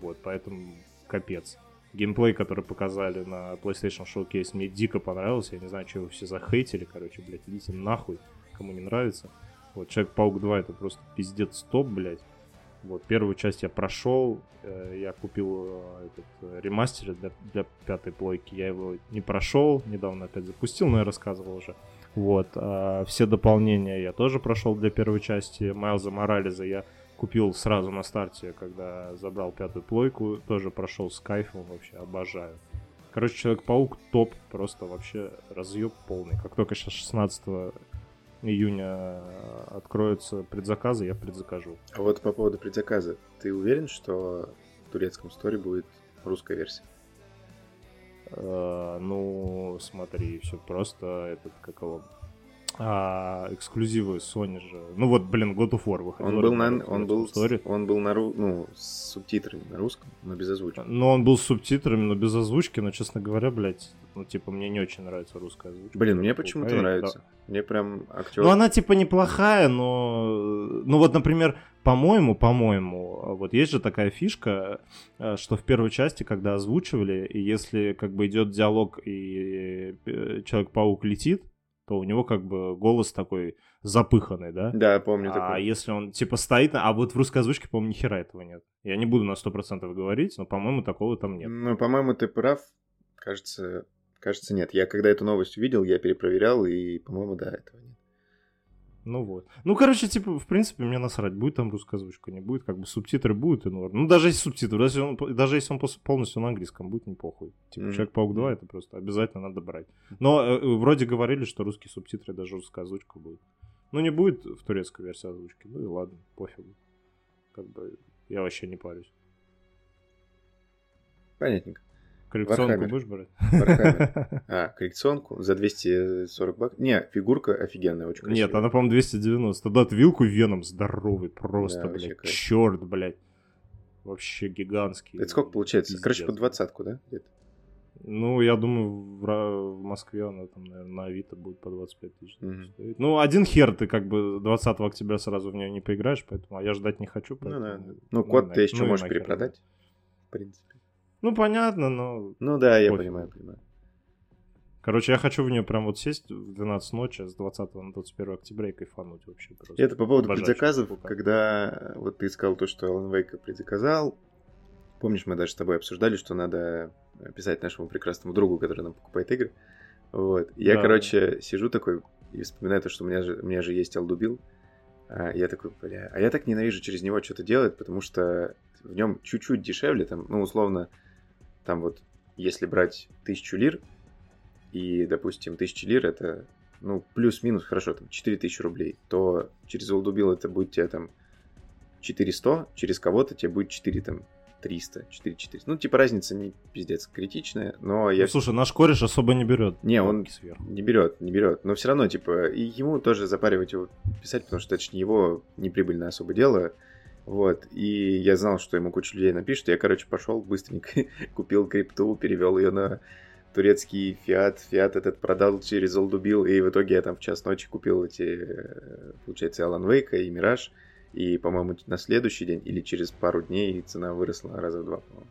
Вот, поэтому капец. Геймплей, который показали на PlayStation Showcase, мне дико понравился. Я не знаю, вы все захейтили, короче, блядь, идите нахуй, кому не нравится. Вот, Человек-паук 2 это просто пиздец топ, блядь. Вот, первую часть я прошел, э, я купил э, этот э, ремастер для, для пятой плойки, я его не прошел, недавно опять запустил, но я рассказывал уже. Вот, а все дополнения я тоже прошел для первой части. Майлза Морализа я купил сразу на старте, когда забрал пятую плойку, тоже прошел с кайфом, вообще обожаю. Короче, Человек-паук топ, просто вообще разъеб полный. Как только сейчас 16 июня откроются предзаказы, я предзакажу. А вот по поводу предзаказа, ты уверен, что в турецком сторе будет русская версия? Э, ну, смотри, все просто этот, как его, а, эксклюзивы Sony же. Ну вот, блин, God of War выходил. Он был на, он был, он был на, ну, с субтитрами на русском, но без озвучки. Ну, он был с субтитрами, но без озвучки, но, честно говоря, блядь, ну, типа, мне не очень нравится русская озвучка. Блин, мне почему-то нравится. Да. Мне прям актер... Ну, она, типа, неплохая, но... Ну, вот, например, по-моему, по-моему, вот есть же такая фишка, э, что в первой части, когда озвучивали, и если, как бы, идет диалог, и э, Человек-паук летит, то у него как бы голос такой запыханный, да? Да, помню а такой. А если он типа стоит, а вот в русской озвучке, по-моему, ни хера этого нет. Я не буду на 100% говорить, но, по-моему, такого там нет. Ну, по-моему, ты прав. Кажется, кажется, нет. Я когда эту новость увидел, я перепроверял, и, по-моему, да, этого нет. Ну вот. Ну, короче, типа, в принципе, мне насрать, будет там русская озвучка, не будет, как бы субтитры будут и норм. Ну, даже если субтитры, даже, он, даже если он полностью на английском будет, не похуй. Типа, mm-hmm. Человек-паук 2 это просто обязательно надо брать. Но э, э, вроде говорили, что русские субтитры, даже русская озвучка будет. Ну, не будет в турецкой версии озвучки, ну и ладно, пофигу. Как бы я вообще не парюсь. Понятненько. Коллекционку будешь брать? А, коллекционку за 240 баксов? Не, фигурка офигенная, очень красивая. Нет, она, по-моему, 290. Да, вилку веном здоровый, просто, да, блядь. Черт, блядь. Вообще гигантский. Это сколько получается? Пиздец. Короче, по двадцатку, да? Где-то? Ну, я думаю, в, в Москве она там, наверное, на Авито будет по 25 тысяч mm-hmm. стоить. Ну, один хер ты как бы 20 октября сразу в нее не поиграешь, поэтому а я ждать не хочу. Ну поэтому... Ну, да. Ну, код ты еще ну, можешь перепродать, в принципе. Ну, понятно, но... Ну да, я пофиг. понимаю, понимаю. Короче, я хочу в нее прям вот сесть в 12 ночи с 20 на 21 октября и кайфануть вообще. Просто. Это по поводу предзаказов, когда вот ты сказал то, что Alan Wake предзаказал. Помнишь, мы даже с тобой обсуждали, что надо писать нашему прекрасному другу, который нам покупает игры. Вот. Я, да. короче, сижу такой и вспоминаю то, что у меня же, у меня же есть Алдубил. А я такой, бля, а я так ненавижу через него что-то делать, потому что в нем чуть-чуть дешевле, там, ну, условно, там вот, если брать тысячу лир, и, допустим, тысяча лир это, ну, плюс-минус, хорошо, там, 4000 рублей, то через Олдубил это будет тебе там 400, через кого-то тебе будет 4, там, 300, 4 400. Ну, типа, разница не пиздец критичная, но я... Ну, слушай, наш кореш особо не берет. Не, он сверху. не берет, не берет. Но все равно, типа, и ему тоже запаривать его писать, потому что это же не его неприбыльное особо дело. Вот, и я знал, что ему куча людей напишет. Я, короче, пошел быстренько, купил крипту, перевел ее на турецкий фиат. Фиат этот продал через Олдубил, и в итоге я там в час ночи купил эти, э, получается, Алан Вейка и Мираж. И, по-моему, на следующий день или через пару дней цена выросла раза в два, по-моему.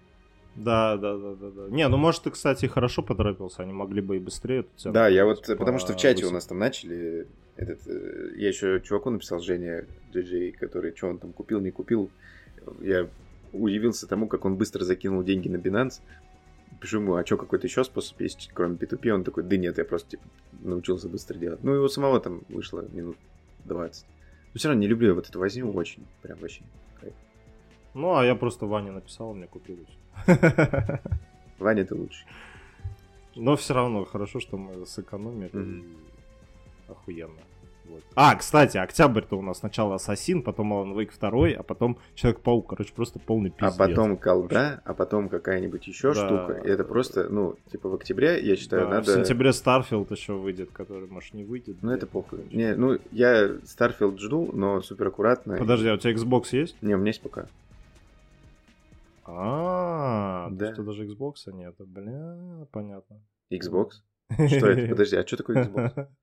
Да, да, да, да, да. Не, ну может ты, кстати, хорошо поторопился, они могли бы и быстрее эту цену. Да, я вот, по... потому что в чате у нас там начали этот, э, я еще чуваку написал, Женя, DJ, который, что он там купил, не купил. Я удивился тому, как он быстро закинул деньги на Binance. Пишу ему, а что, какой-то еще способ есть, кроме P2P? Он такой, да нет, я просто типа, научился быстро делать. Ну, его самого там вышло минут 20. Но все равно не люблю вот эту возню очень, прям вообще. Ну, а я просто Ване написал, мне купил. Ваня, ты лучше. Но все равно хорошо, что мы сэкономили. Mm-hmm. Охуенно. Вот. А, кстати, октябрь-то у нас сначала Ассасин, потом Alan Wake 2, а потом Человек-паук. Короче, просто полный пиздец. А потом колда, а потом какая-нибудь еще да, штука. И это просто, ну, типа в октябре, я считаю, да, надо... В сентябре Starfield еще выйдет, который, может, не выйдет. Ну, это похуй. Не, ну, я Starfield жду, но супер аккуратно. Подожди, а у тебя Xbox есть? Не, у меня есть пока. А, да. что даже Xbox нет, бля, понятно. Xbox? Что это? Подожди, а что такое Xbox?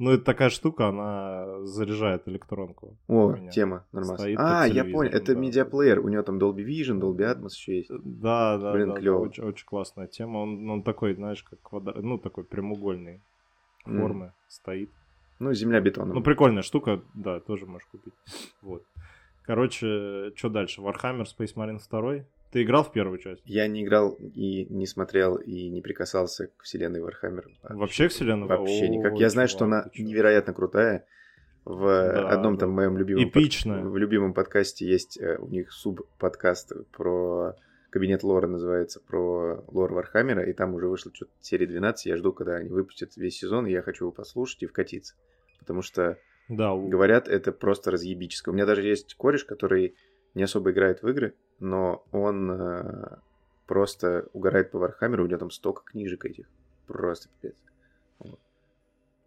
Ну, это такая штука, она заряжает электронку. О, тема, нормально. А, я понял, это да. медиаплеер, у него там Dolby Vision, Dolby Atmos еще есть. Да, да, Блин, да, клево. Да, очень, очень классная тема. Он, он такой, знаешь, как квадрат, ну, такой прямоугольный формы mm. стоит. Ну, земля бетоном. Ну, прикольная штука, да, тоже можешь купить. Вот. Короче, что дальше? Warhammer Space Marine 2? Ты играл в первую часть? Я не играл и не смотрел и не прикасался к вселенной Warhammer. Вообще, вообще к вселенной? Вообще О, никак. Я знаю, что она невероятно крутая. В да, одном да. там моем любимом Эпичная. Под... в любимом подкасте есть э, у них суб-подкаст про кабинет лора называется, про лор Вархаммера, и там уже вышло что-то серия 12, я жду, когда они выпустят весь сезон, и я хочу его послушать и вкатиться. потому что Да, говорят, это просто разъебическое. У меня даже есть кореш, который не особо играет в игры, но он э, просто угорает по Вархаммеру, у него там столько книжек этих. Просто пипец.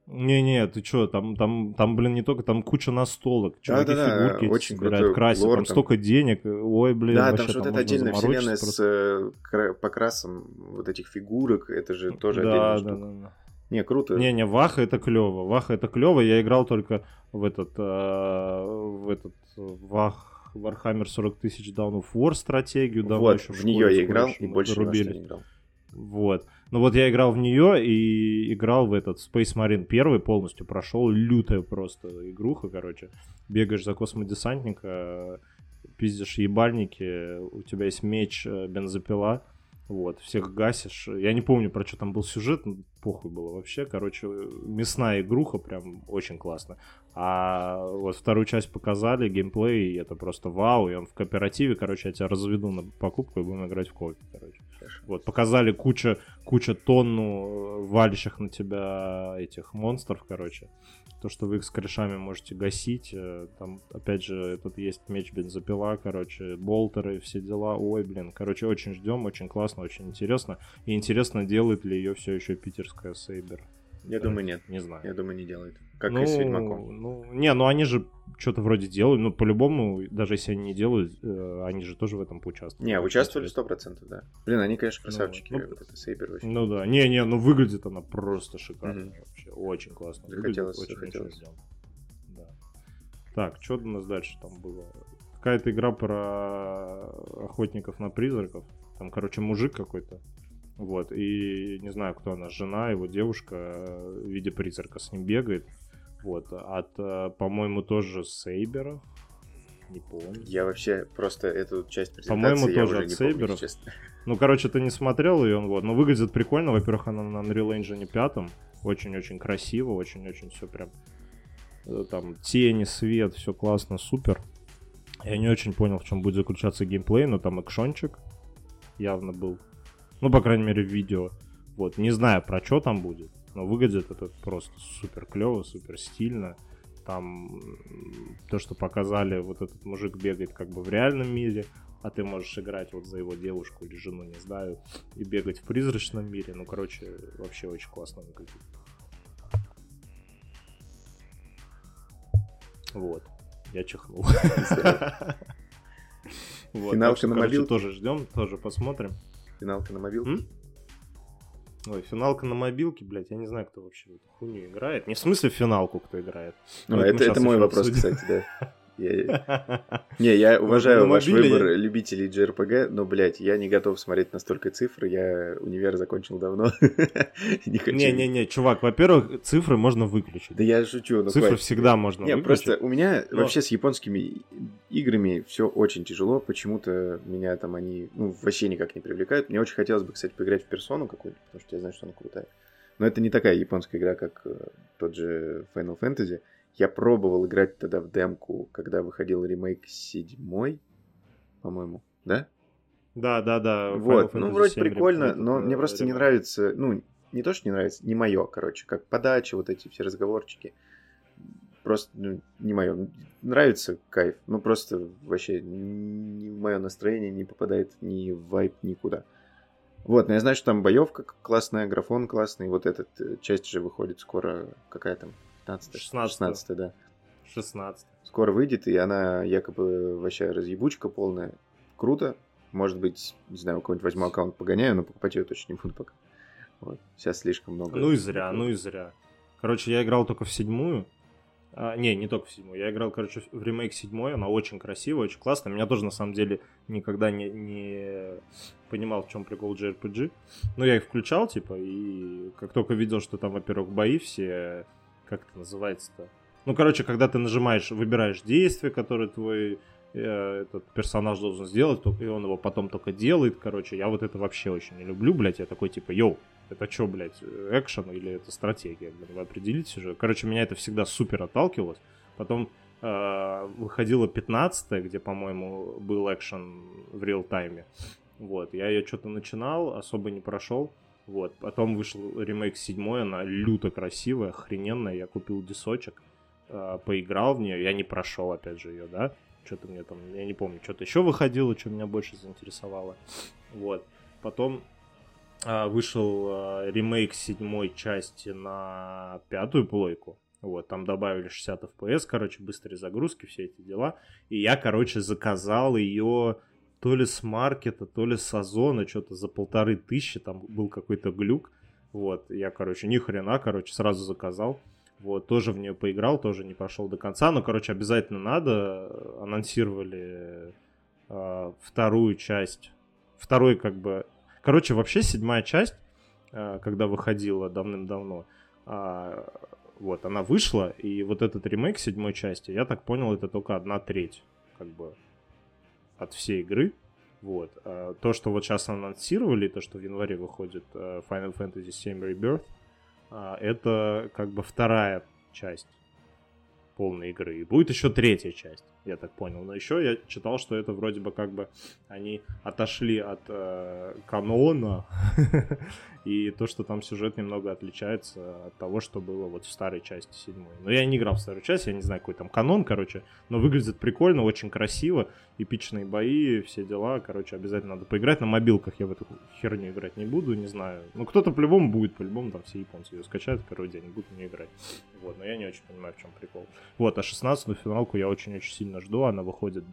Не-не, ты чё, там, там, там, блин, не только, там куча настолок, чуваки Да-да-да, фигурки эти очень собирают, красят, лор там там. столько денег, ой, блин, да, вообще там же вот эта отдельная вселенная заморочиться с э, кра- покрасом вот этих фигурок, это же тоже да, отдельная да, штука. да, да. Не, круто. Не-не, Ваха это клево. Ваха это клево. Я играл только в этот, э, в этот э, Вах Warhammer 40 тысяч Dawn of War стратегию. давно вот, еще в школе нее я играл и больше не играл. Вот. Ну вот я играл в нее и играл в этот Space Marine первый полностью прошел. Лютая просто игруха, короче. Бегаешь за космодесантника, пиздишь ебальники, у тебя есть меч, э, бензопила. Вот, всех гасишь. Я не помню, про что там был сюжет, похуй было вообще. Короче, мясная игруха, прям очень классно. А вот вторую часть показали, геймплей, и это просто вау. И он в кооперативе, короче, я тебя разведу на покупку и будем играть в коопе, короче. Вот, показали куча, куча тонну э, валящих на тебя этих монстров, короче. То, что вы их с корешами можете гасить. э, Там, опять же, этот есть меч бензопила, короче, болтеры, все дела. Ой, блин, короче, очень ждем, очень классно, очень интересно. И интересно, делает ли ее все еще питерская Сейбер. Я думаю, нет. Не знаю. Я думаю, не делает. Как ну, и с Ведьмаком. Ну, не, ну они же что-то вроде делают. Ну, по-любому, даже если они не делают, э, они же тоже в этом поучаствуют. Не, участвовали интересно. сто процентов, да. Блин, они, конечно, красавчики. ну, вот это Сейбер вообще. Ну да, не-не, ну выглядит она просто шикарно Мгм. Очень классно. Захотелось, выглядит, очень, захотелось. очень ждем. Да. Так, что у нас дальше там было? Какая-то игра про охотников на призраков. Там, короче, мужик какой-то. Вот, и не знаю, кто она, жена, его девушка э, в виде призрака с ним бегает. Вот, от, э, по-моему, тоже Сейберов. Не помню. Я вообще просто эту часть презентации По-моему, тоже от помню, Сейберов. честно. Ну, короче, ты не смотрел ее, вот. Но выглядит прикольно. Во-первых, она на Unreal Engine 5. Очень-очень красиво, очень-очень все прям... э, Там тени, свет, все классно, супер. Я не очень понял, в чем будет заключаться геймплей, но там экшончик явно был. Ну, по крайней мере, в видео. Вот, не знаю, про что там будет, но выглядит это просто супер клево, супер стильно. Там то, что показали, вот этот мужик бегает как бы в реальном мире, а ты можешь играть вот за его девушку или жену, не знаю, и бегать в призрачном мире. Ну, короче, вообще очень классно выглядит. Вот. Я чихнул. Вот, Финалка на мобилке? тоже ждем, тоже посмотрим. Финалка на мобилке. Ой, финалка на мобилке, блядь, я не знаю, кто вообще в эту хуйню играет. Не в смысле в финалку кто играет. Ну, это, это мой вопрос, обсудим. кстати, да. Я- Не, я уважаю ваш выбор любителей JRPG, но, блядь, я не готов смотреть на столько цифр. Я универ закончил давно. Не-не-не, чувак, во-первых, цифры можно выключить. Да я шучу, ну Цифры всегда можно выключить. просто у меня вообще с японскими играми все очень тяжело. Почему-то меня там они ну, вообще никак не привлекают. Мне очень хотелось бы, кстати, поиграть в персону какую-то, потому что я знаю, что она крутая. Но это не такая японская игра, как э, тот же Final Fantasy. Я пробовал играть тогда в демку, когда выходил ремейк седьмой, по-моему, да? Да, да, да. Вот, ну вроде 7 прикольно, этот, но э, мне просто не ремейк. нравится, ну, не то, что не нравится, не мое, короче, как подача, вот эти все разговорчики. Просто ну, не мое. Нравится кайф, ну просто вообще в мое настроение не попадает ни в вайп, никуда. Вот, но я знаю, что там боевка классная, графон классный, вот эта часть же выходит скоро, какая там, 15 16. 16 да. 16. Скоро выйдет, и она якобы вообще разъебучка полная. Круто. Может быть, не знаю, у кого-нибудь возьму аккаунт погоняю, но покупать ее точно не буду пока. Вот. Сейчас слишком много. Ну и зря, ну и зря. Короче, я играл только в седьмую. А, не, не только в седьмую. Я играл, короче, в ремейк седьмой. Она очень красивая, очень классная. Меня тоже, на самом деле, никогда не, не понимал, в чем прикол JRPG. Но я их включал, типа, и как только видел, что там, во-первых, бои все... Как это называется-то? Ну, короче, когда ты нажимаешь, выбираешь действие, которое твой э, этот персонаж должен сделать, и он его потом только делает, короче, я вот это вообще очень не люблю, блядь, я такой, типа, йоу, это что, блядь, экшен или это стратегия, блин, вы определитесь уже. Короче, меня это всегда супер отталкивалось. Потом э, выходила 15 где, по-моему, был экшен в реал-тайме. Вот, я ее что-то начинал, особо не прошел. Вот, потом вышел ремейк 7 она люто красивая, охрененная, я купил дисочек. э, поиграл в нее, я не прошел, опять же, ее, да, что-то мне там, я не помню, что-то еще выходило, что меня больше заинтересовало, вот, потом э, вышел э, ремейк седьмой части на пятую плойку, вот, там добавили 60 FPS, короче, быстрые загрузки, все эти дела. И я, короче, заказал ее то ли с маркета, то ли с Озона, что-то за полторы тысячи, там был какой-то глюк. Вот, я, короче, ни хрена, короче, сразу заказал. Вот, тоже в нее поиграл, тоже не пошел до конца. Но, короче, обязательно надо. Анонсировали э, вторую часть. Второй, как бы... Короче, вообще седьмая часть, э, когда выходила давным-давно, э, вот, она вышла, и вот этот ремейк седьмой части, я так понял, это только одна треть, как бы, от всей игры. Вот. А то, что вот сейчас анонсировали, то, что в январе выходит э, Final Fantasy VII Rebirth, а, это как бы вторая часть полной игры. И будет еще третья часть, я так понял. Но еще я читал, что это вроде бы как бы они отошли от э, канона И то, что там сюжет немного отличается от того, что было вот в старой части седьмой. Но я не играл в старую часть, я не знаю, какой там канон, короче. Но выглядит прикольно, очень красиво. Эпичные бои, все дела. Короче, обязательно надо поиграть. На мобилках я в эту херню играть не буду, не знаю. Ну, кто-то по-любому будет, по-любому там все японцы ее скачают, короче, они будут в нее играть. Вот, но я не очень понимаю, в чем прикол. Вот, а 16-ю финалку я очень-очень сильно жду. Она выходит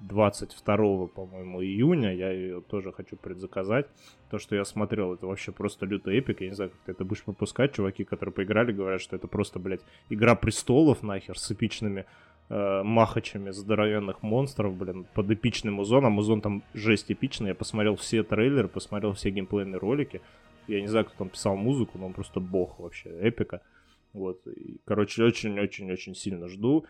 22, по-моему, июня. Я ее тоже хочу предзаказать. То, что я смотрел, это вообще просто лютый эпик. Я не знаю, как ты это будешь пропускать. Чуваки, которые поиграли, говорят, что это просто, блядь, игра престолов нахер с эпичными э, махачами здоровенных монстров, блин, под эпичным музоном. Музон там жесть эпичный. Я посмотрел все трейлеры, посмотрел все геймплейные ролики. Я не знаю, кто там писал музыку, но он просто бог вообще эпика. Вот. И, короче, очень-очень-очень сильно жду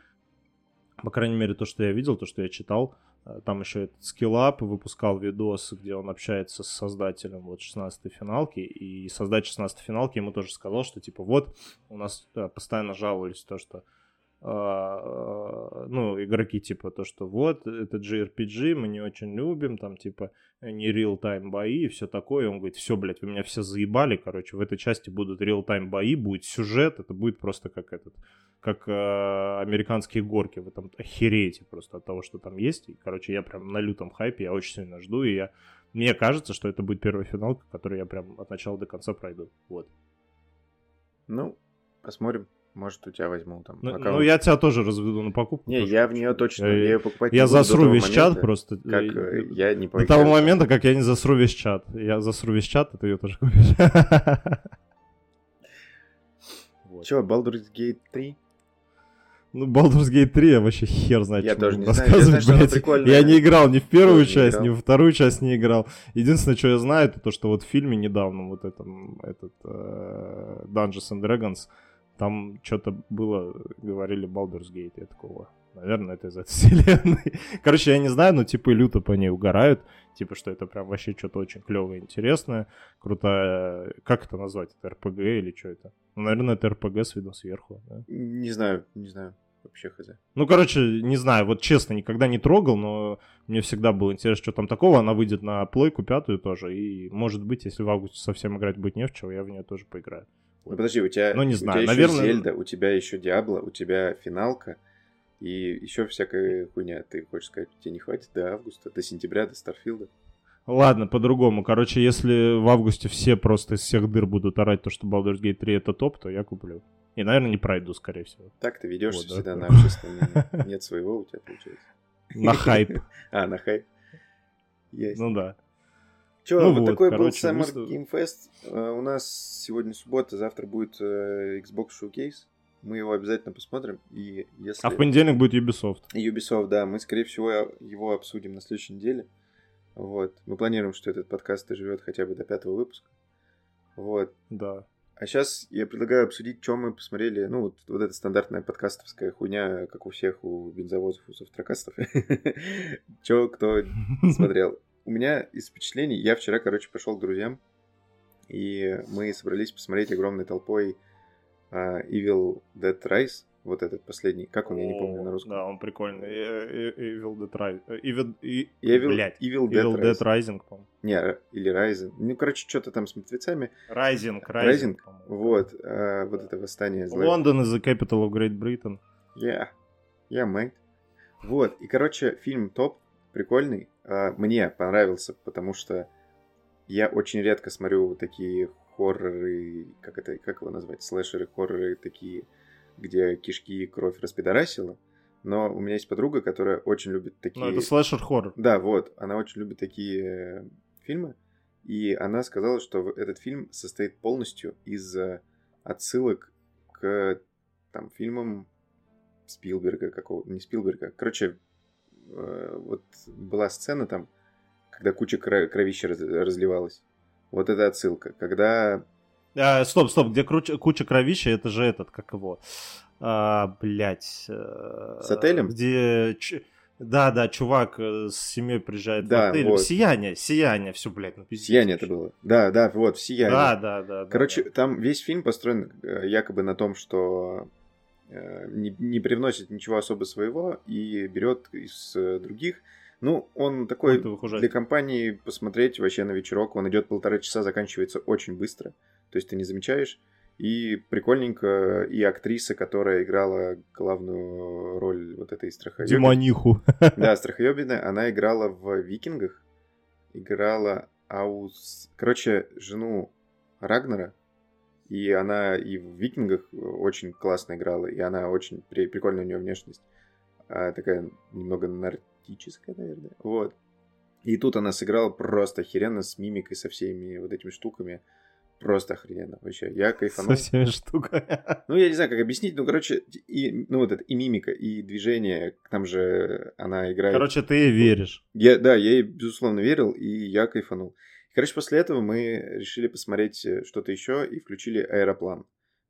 по крайней мере, то, что я видел, то, что я читал, э, там еще этот скиллап выпускал видос, где он общается с создателем вот 16-й финалки, и создатель 16-й финалки ему тоже сказал, что типа вот, у нас да, постоянно жаловались то, что ну, игроки типа то, что вот, это JRPG, мы не очень любим, там типа не реал-тайм бои и все такое. Он говорит, все, блядь, вы меня все заебали, короче, в этой части будут реал-тайм бои, будет сюжет, это будет просто как этот, как э, американские горки, вы там охереете просто от того, что там есть. И, короче, я прям на лютом хайпе, я очень сильно жду, и я... Мне кажется, что это будет первая финалка, которую я прям от начала до конца пройду. Вот. Ну, посмотрим. Может, у тебя возьму там. Ну, ну я тебя тоже разведу на покупку. Не, я в нее точно я, ее покупать Я засру весь момента, чат просто. Как э, я не До того момента, как я не засру весь чат. Я засру весь чат, и ты ее тоже купишь. Че, Baldur's Gate 3? Ну, Baldur's Gate 3 я вообще хер знает, я тоже не знаю. Я, знаю, блядь. я не играл ни в первую тоже часть, ни во вторую часть не играл. Единственное, что я знаю, это то, что вот в фильме недавно, вот этом, этот uh, Dungeons and Dragons, там что-то было, говорили Baldur's Gate, я такого, наверное, это из этой вселенной. Короче, я не знаю, но типа люто по ней угорают, типа, что это прям вообще что-то очень клевое, интересное, крутая, как это назвать, это РПГ или что это? Ну, наверное, это РПГ с видом сверху, да? Не знаю, не знаю. Вообще хз. Ну, короче, не знаю, вот честно, никогда не трогал, но мне всегда было интересно, что там такого. Она выйдет на плойку пятую тоже, и, может быть, если в августе совсем играть будет не в чего, я в нее тоже поиграю. Ну, подожди, у тебя, ну, не знаю, у тебя наверное... еще Зельда, у тебя еще Диабло, у тебя финалка, и еще всякая хуйня. Ты хочешь сказать, тебе не хватит до августа, до сентября, до Старфилда? Ладно, по-другому. Короче, если в августе все просто из всех дыр будут орать то, что Baldur's Gate 3 это топ, то я куплю. И, наверное, не пройду, скорее всего. Так ты ведешься вот, всегда да? на общественное. Нет своего у тебя получается. На хайп. А, на хайп. Есть. Ну да. Че, ну вот, вот такой короче, был Summer. Game Fest. Uh, у нас сегодня суббота, завтра будет uh, Xbox Showcase. Мы его обязательно посмотрим. И если... А в понедельник будет Ubisoft. Ubisoft, да. Мы, скорее всего, его обсудим на следующей неделе. Вот. Мы планируем, что этот подкаст доживет хотя бы до пятого выпуска. Вот. Да. А сейчас я предлагаю обсудить, что мы посмотрели. Ну, вот, вот эта стандартная подкастовская хуйня, как у всех, у бензовозов, у софтрокастов. Че кто смотрел. У меня из впечатлений, я вчера, короче, пошел к друзьям, и мы собрались посмотреть огромной толпой uh, Evil Dead Rise вот этот последний. Как он, я не помню на русском. Да, он прикольный. Э, э, Evil Dead Rising. Э, Evil, Evil, Блядь. Evil, Dead, Evil Dead Rising, по-моему. Не, или Rising. Ну, короче, что-то там с мертвецами. Rising, Rising. Rising вот. А, вот это восстание. London is the capital of Great Britain. Yeah. Yeah, mate. Вот, и, короче, фильм топ, прикольный. А, мне понравился, потому что я очень редко смотрю вот такие хорроры, как это, как его назвать, слэшеры, хорроры такие, где кишки и кровь распидорасила. Но у меня есть подруга, которая очень любит такие... Ну, это слэшер-хоррор. Да, вот. Она очень любит такие э, фильмы. И она сказала, что этот фильм состоит полностью из э, отсылок к там, фильмам Спилберга какого не Спилберга. Короче, вот была сцена там, когда куча кровища разливалась. Вот это отсылка. Когда... А, стоп, стоп, где куча, куча кровища, это же этот, как его а, блядь... Э, с отелем? Где... Да, да, чувак э, с семьей приезжает да, в отель. Вот. Сияние, сияние, все, блядь, ну пиздец. Сияние это было. Да, да, вот, сияние. Да, да, да. Короче, да. там весь фильм построен э, якобы на том, что не, не привносит ничего особо своего и берет из других. Ну, он такой для компании посмотреть вообще на вечерок. Он идет полтора часа, заканчивается очень быстро. То есть ты не замечаешь. И прикольненько, и актриса, которая играла главную роль вот этой страхоебины. Демониху. Да, страхоебина, она играла в «Викингах», играла Аус... Короче, жену Рагнера, и она и в «Викингах» очень классно играла, и она очень при... прикольная у нее внешность. А, такая немного нордическая, наверное. Вот. И тут она сыграла просто охеренно с мимикой, со всеми вот этими штуками. Просто охрененно вообще. Я кайфанул. Со всеми штуками. Ну, я не знаю, как объяснить. Ну, короче, и, ну, вот это, и мимика, и движение. Там же она играет. Короче, ты ей веришь. Я, да, я ей, безусловно, верил, и я кайфанул. Короче, после этого мы решили посмотреть э, что-то еще и включили аэроплан.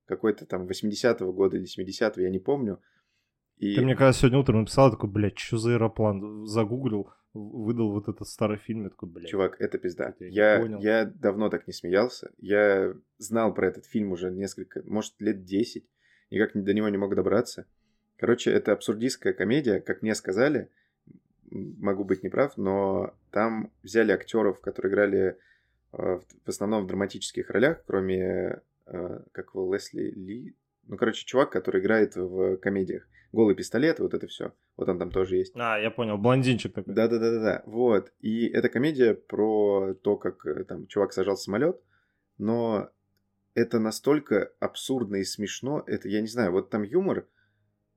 Какой-то там 80-го года или 70-го, я не помню. И... Ты мне когда сегодня утром написал, такой, блядь, что за аэроплан? Загуглил выдал вот этот старый фильм, я такой, блядь. Чувак, это пизда. Я, я, я давно так не смеялся. Я знал про этот фильм уже несколько, может, лет 10. Никак до него не мог добраться. Короче, это абсурдистская комедия, как мне сказали. Могу быть неправ, но там взяли актеров, которые играли э, в основном в драматических ролях, кроме, э, как его, Лесли Ли. Ну, короче, чувак, который играет в комедиях голый пистолет, вот это все. Вот он там тоже есть. А, я понял, блондинчик такой. Да-да-да-да, вот. И это комедия про то, как э, там чувак сажал самолет, но это настолько абсурдно и смешно, это, я не знаю, вот там юмор,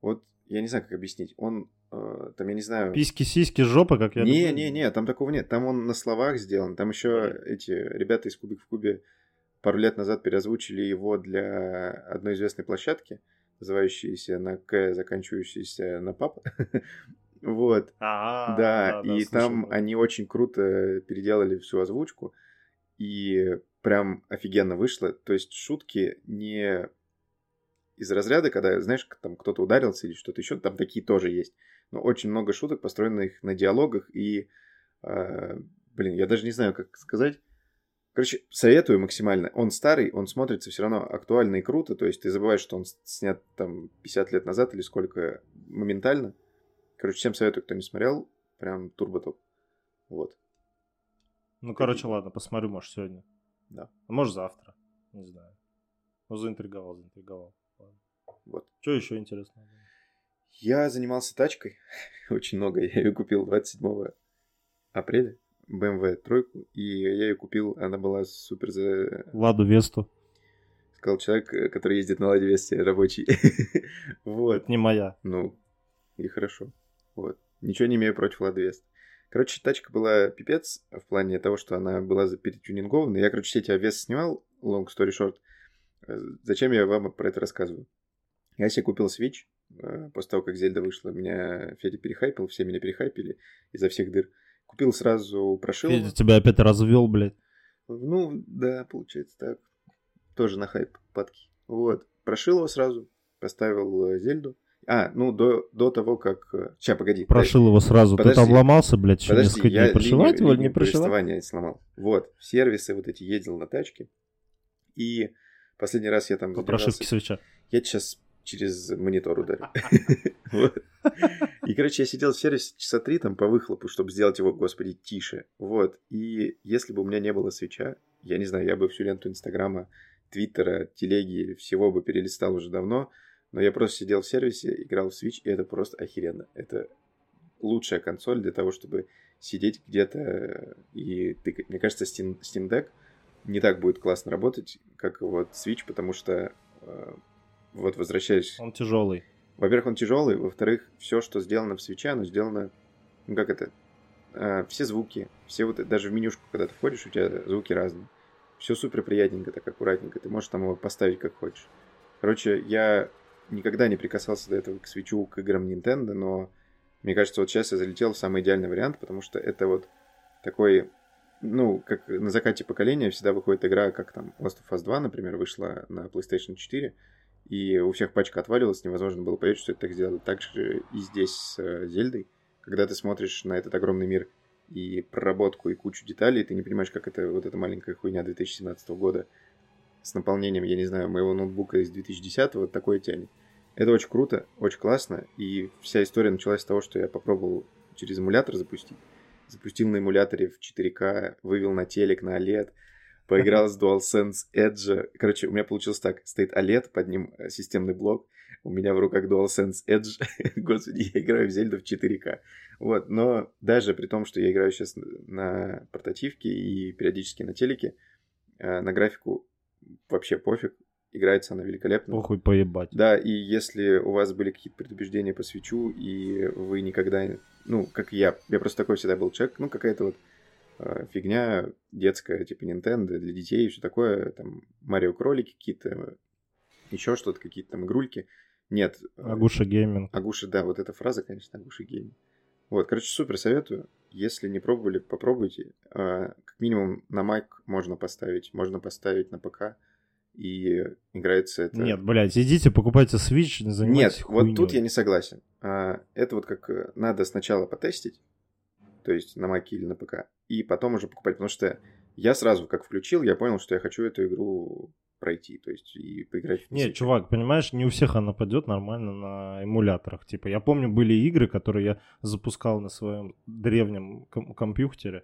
вот я не знаю, как объяснить, он э, там, я не знаю... Письки, сиськи, жопа, как я Не, не, не, там такого нет, там он на словах сделан, там еще эти ребята из Кубик в Кубе пару лет назад переозвучили его для одной известной площадки, называющиеся на К, заканчивающиеся на ПАП. Вот. А, да, и там они очень круто переделали всю озвучку. И прям офигенно вышло. То есть шутки не из разряда, когда, знаешь, там кто-то ударился или что-то еще, там такие тоже есть. Но очень много шуток, построенных на диалогах. И, э, блин, я даже не знаю, как сказать. Короче, советую максимально. Он старый, он смотрится все равно актуально и круто. То есть ты забываешь, что он снят там 50 лет назад или сколько моментально. Короче, всем советую, кто не смотрел. Прям турботоп. Вот. Ну, короче, ладно, посмотрю, может, сегодня. Да. А может, завтра. Не знаю. Ну, заинтриговал, заинтриговал. Вот. Что еще интересного? Я занимался тачкой. Очень много. Я ее купил 27 апреля. BMW тройку, и я ее купил, она была супер за... Ладу Весту. Сказал человек, э, который ездит на Ладе Весте, рабочий. вот. Это не моя. Ну, и хорошо. Вот. Ничего не имею против Лады Вест. Короче, тачка была пипец в плане того, что она была перетюнингована. Я, короче, все эти вес снимал, long story short. Э, зачем я вам про это рассказываю? Я себе купил Switch. Э, после того, как Зельда вышла, меня Федя перехайпил, все меня перехайпили изо всех дыр. Купил сразу прошил. Федя тебя опять развел, блядь. Ну, да, получается так. Тоже на хайп падки. Вот. Прошил его сразу, поставил э, Зельду. А, ну, до, до того, как... Сейчас, э, погоди. Прошил его сразу. Подожди, Ты там ломался, блядь, еще подожди, несколько дней. Прошивать его или не прошивать? сломал. Вот, в сервисы вот эти ездил на тачке. И последний раз я там... По прошивке свеча. Я сейчас через монитор ударил. И, короче, я сидел в сервисе часа три там по выхлопу, чтобы сделать его, господи, тише. Вот. И если бы у меня не было свеча, я не знаю, я бы всю ленту Инстаграма, Твиттера, Телеги, всего бы перелистал уже давно. Но я просто сидел в сервисе, играл в Switch, и это просто охеренно. Это лучшая консоль для того, чтобы сидеть где-то и тыкать. Мне кажется, Steam, Steam Deck не так будет классно работать, как вот Switch, потому что э, вот возвращаясь... Он тяжелый. Во-первых, он тяжелый, во-вторых, все, что сделано в Switch, оно сделано, ну как это, э, все звуки, все вот, даже в менюшку, когда ты входишь, у тебя звуки разные. Все супер приятненько, так аккуратненько, ты можешь там его поставить как хочешь. Короче, я никогда не прикасался до этого к свечу, к играм Nintendo, но мне кажется, вот сейчас я залетел в самый идеальный вариант, потому что это вот такой, ну, как на закате поколения всегда выходит игра, как там Last of Us 2, например, вышла на PlayStation 4, и у всех пачка отваливалась, невозможно было поверить, что это так сделали. Так же и здесь с э, Зельдой, когда ты смотришь на этот огромный мир и проработку, и кучу деталей, ты не понимаешь, как это вот эта маленькая хуйня 2017 года с наполнением, я не знаю, моего ноутбука из 2010 вот такое тянет. Это очень круто, очень классно, и вся история началась с того, что я попробовал через эмулятор запустить. Запустил на эмуляторе в 4К, вывел на телек, на OLED, поиграл с DualSense Edge. Короче, у меня получилось так. Стоит OLED, под ним э, системный блок. У меня в руках DualSense Edge. Господи, я играю в Зельду в 4К. Вот, но даже при том, что я играю сейчас на портативке и периодически на телеке, э, на графику вообще пофиг играется она великолепно. Похуй поебать. Да, и если у вас были какие-то предубеждения по свечу, и вы никогда, ну, как я, я просто такой всегда был человек, ну, какая-то вот фигня детская, типа Nintendo для детей и все такое, там, Марио кролики какие-то, еще что-то, какие-то там игрульки. Нет. Э, Агуша гейминг. Агуша, да, вот эта фраза, конечно, Агуша гейминг. Вот, короче, супер советую. Если не пробовали, попробуйте. Э, как минимум на Mac можно поставить, можно поставить на ПК и играется это... Нет, блядь, идите, покупайте Switch, не занимайтесь Нет, хуйней. вот тут я не согласен. Это вот как э, надо сначала потестить, то есть на Маке или на ПК, и потом уже покупать, потому что я сразу, как включил, я понял, что я хочу эту игру пройти, то есть и поиграть Нет, чувак, понимаешь, не у всех она пойдет нормально на эмуляторах. Типа, я помню, были игры, которые я запускал на своем древнем ком- компьютере,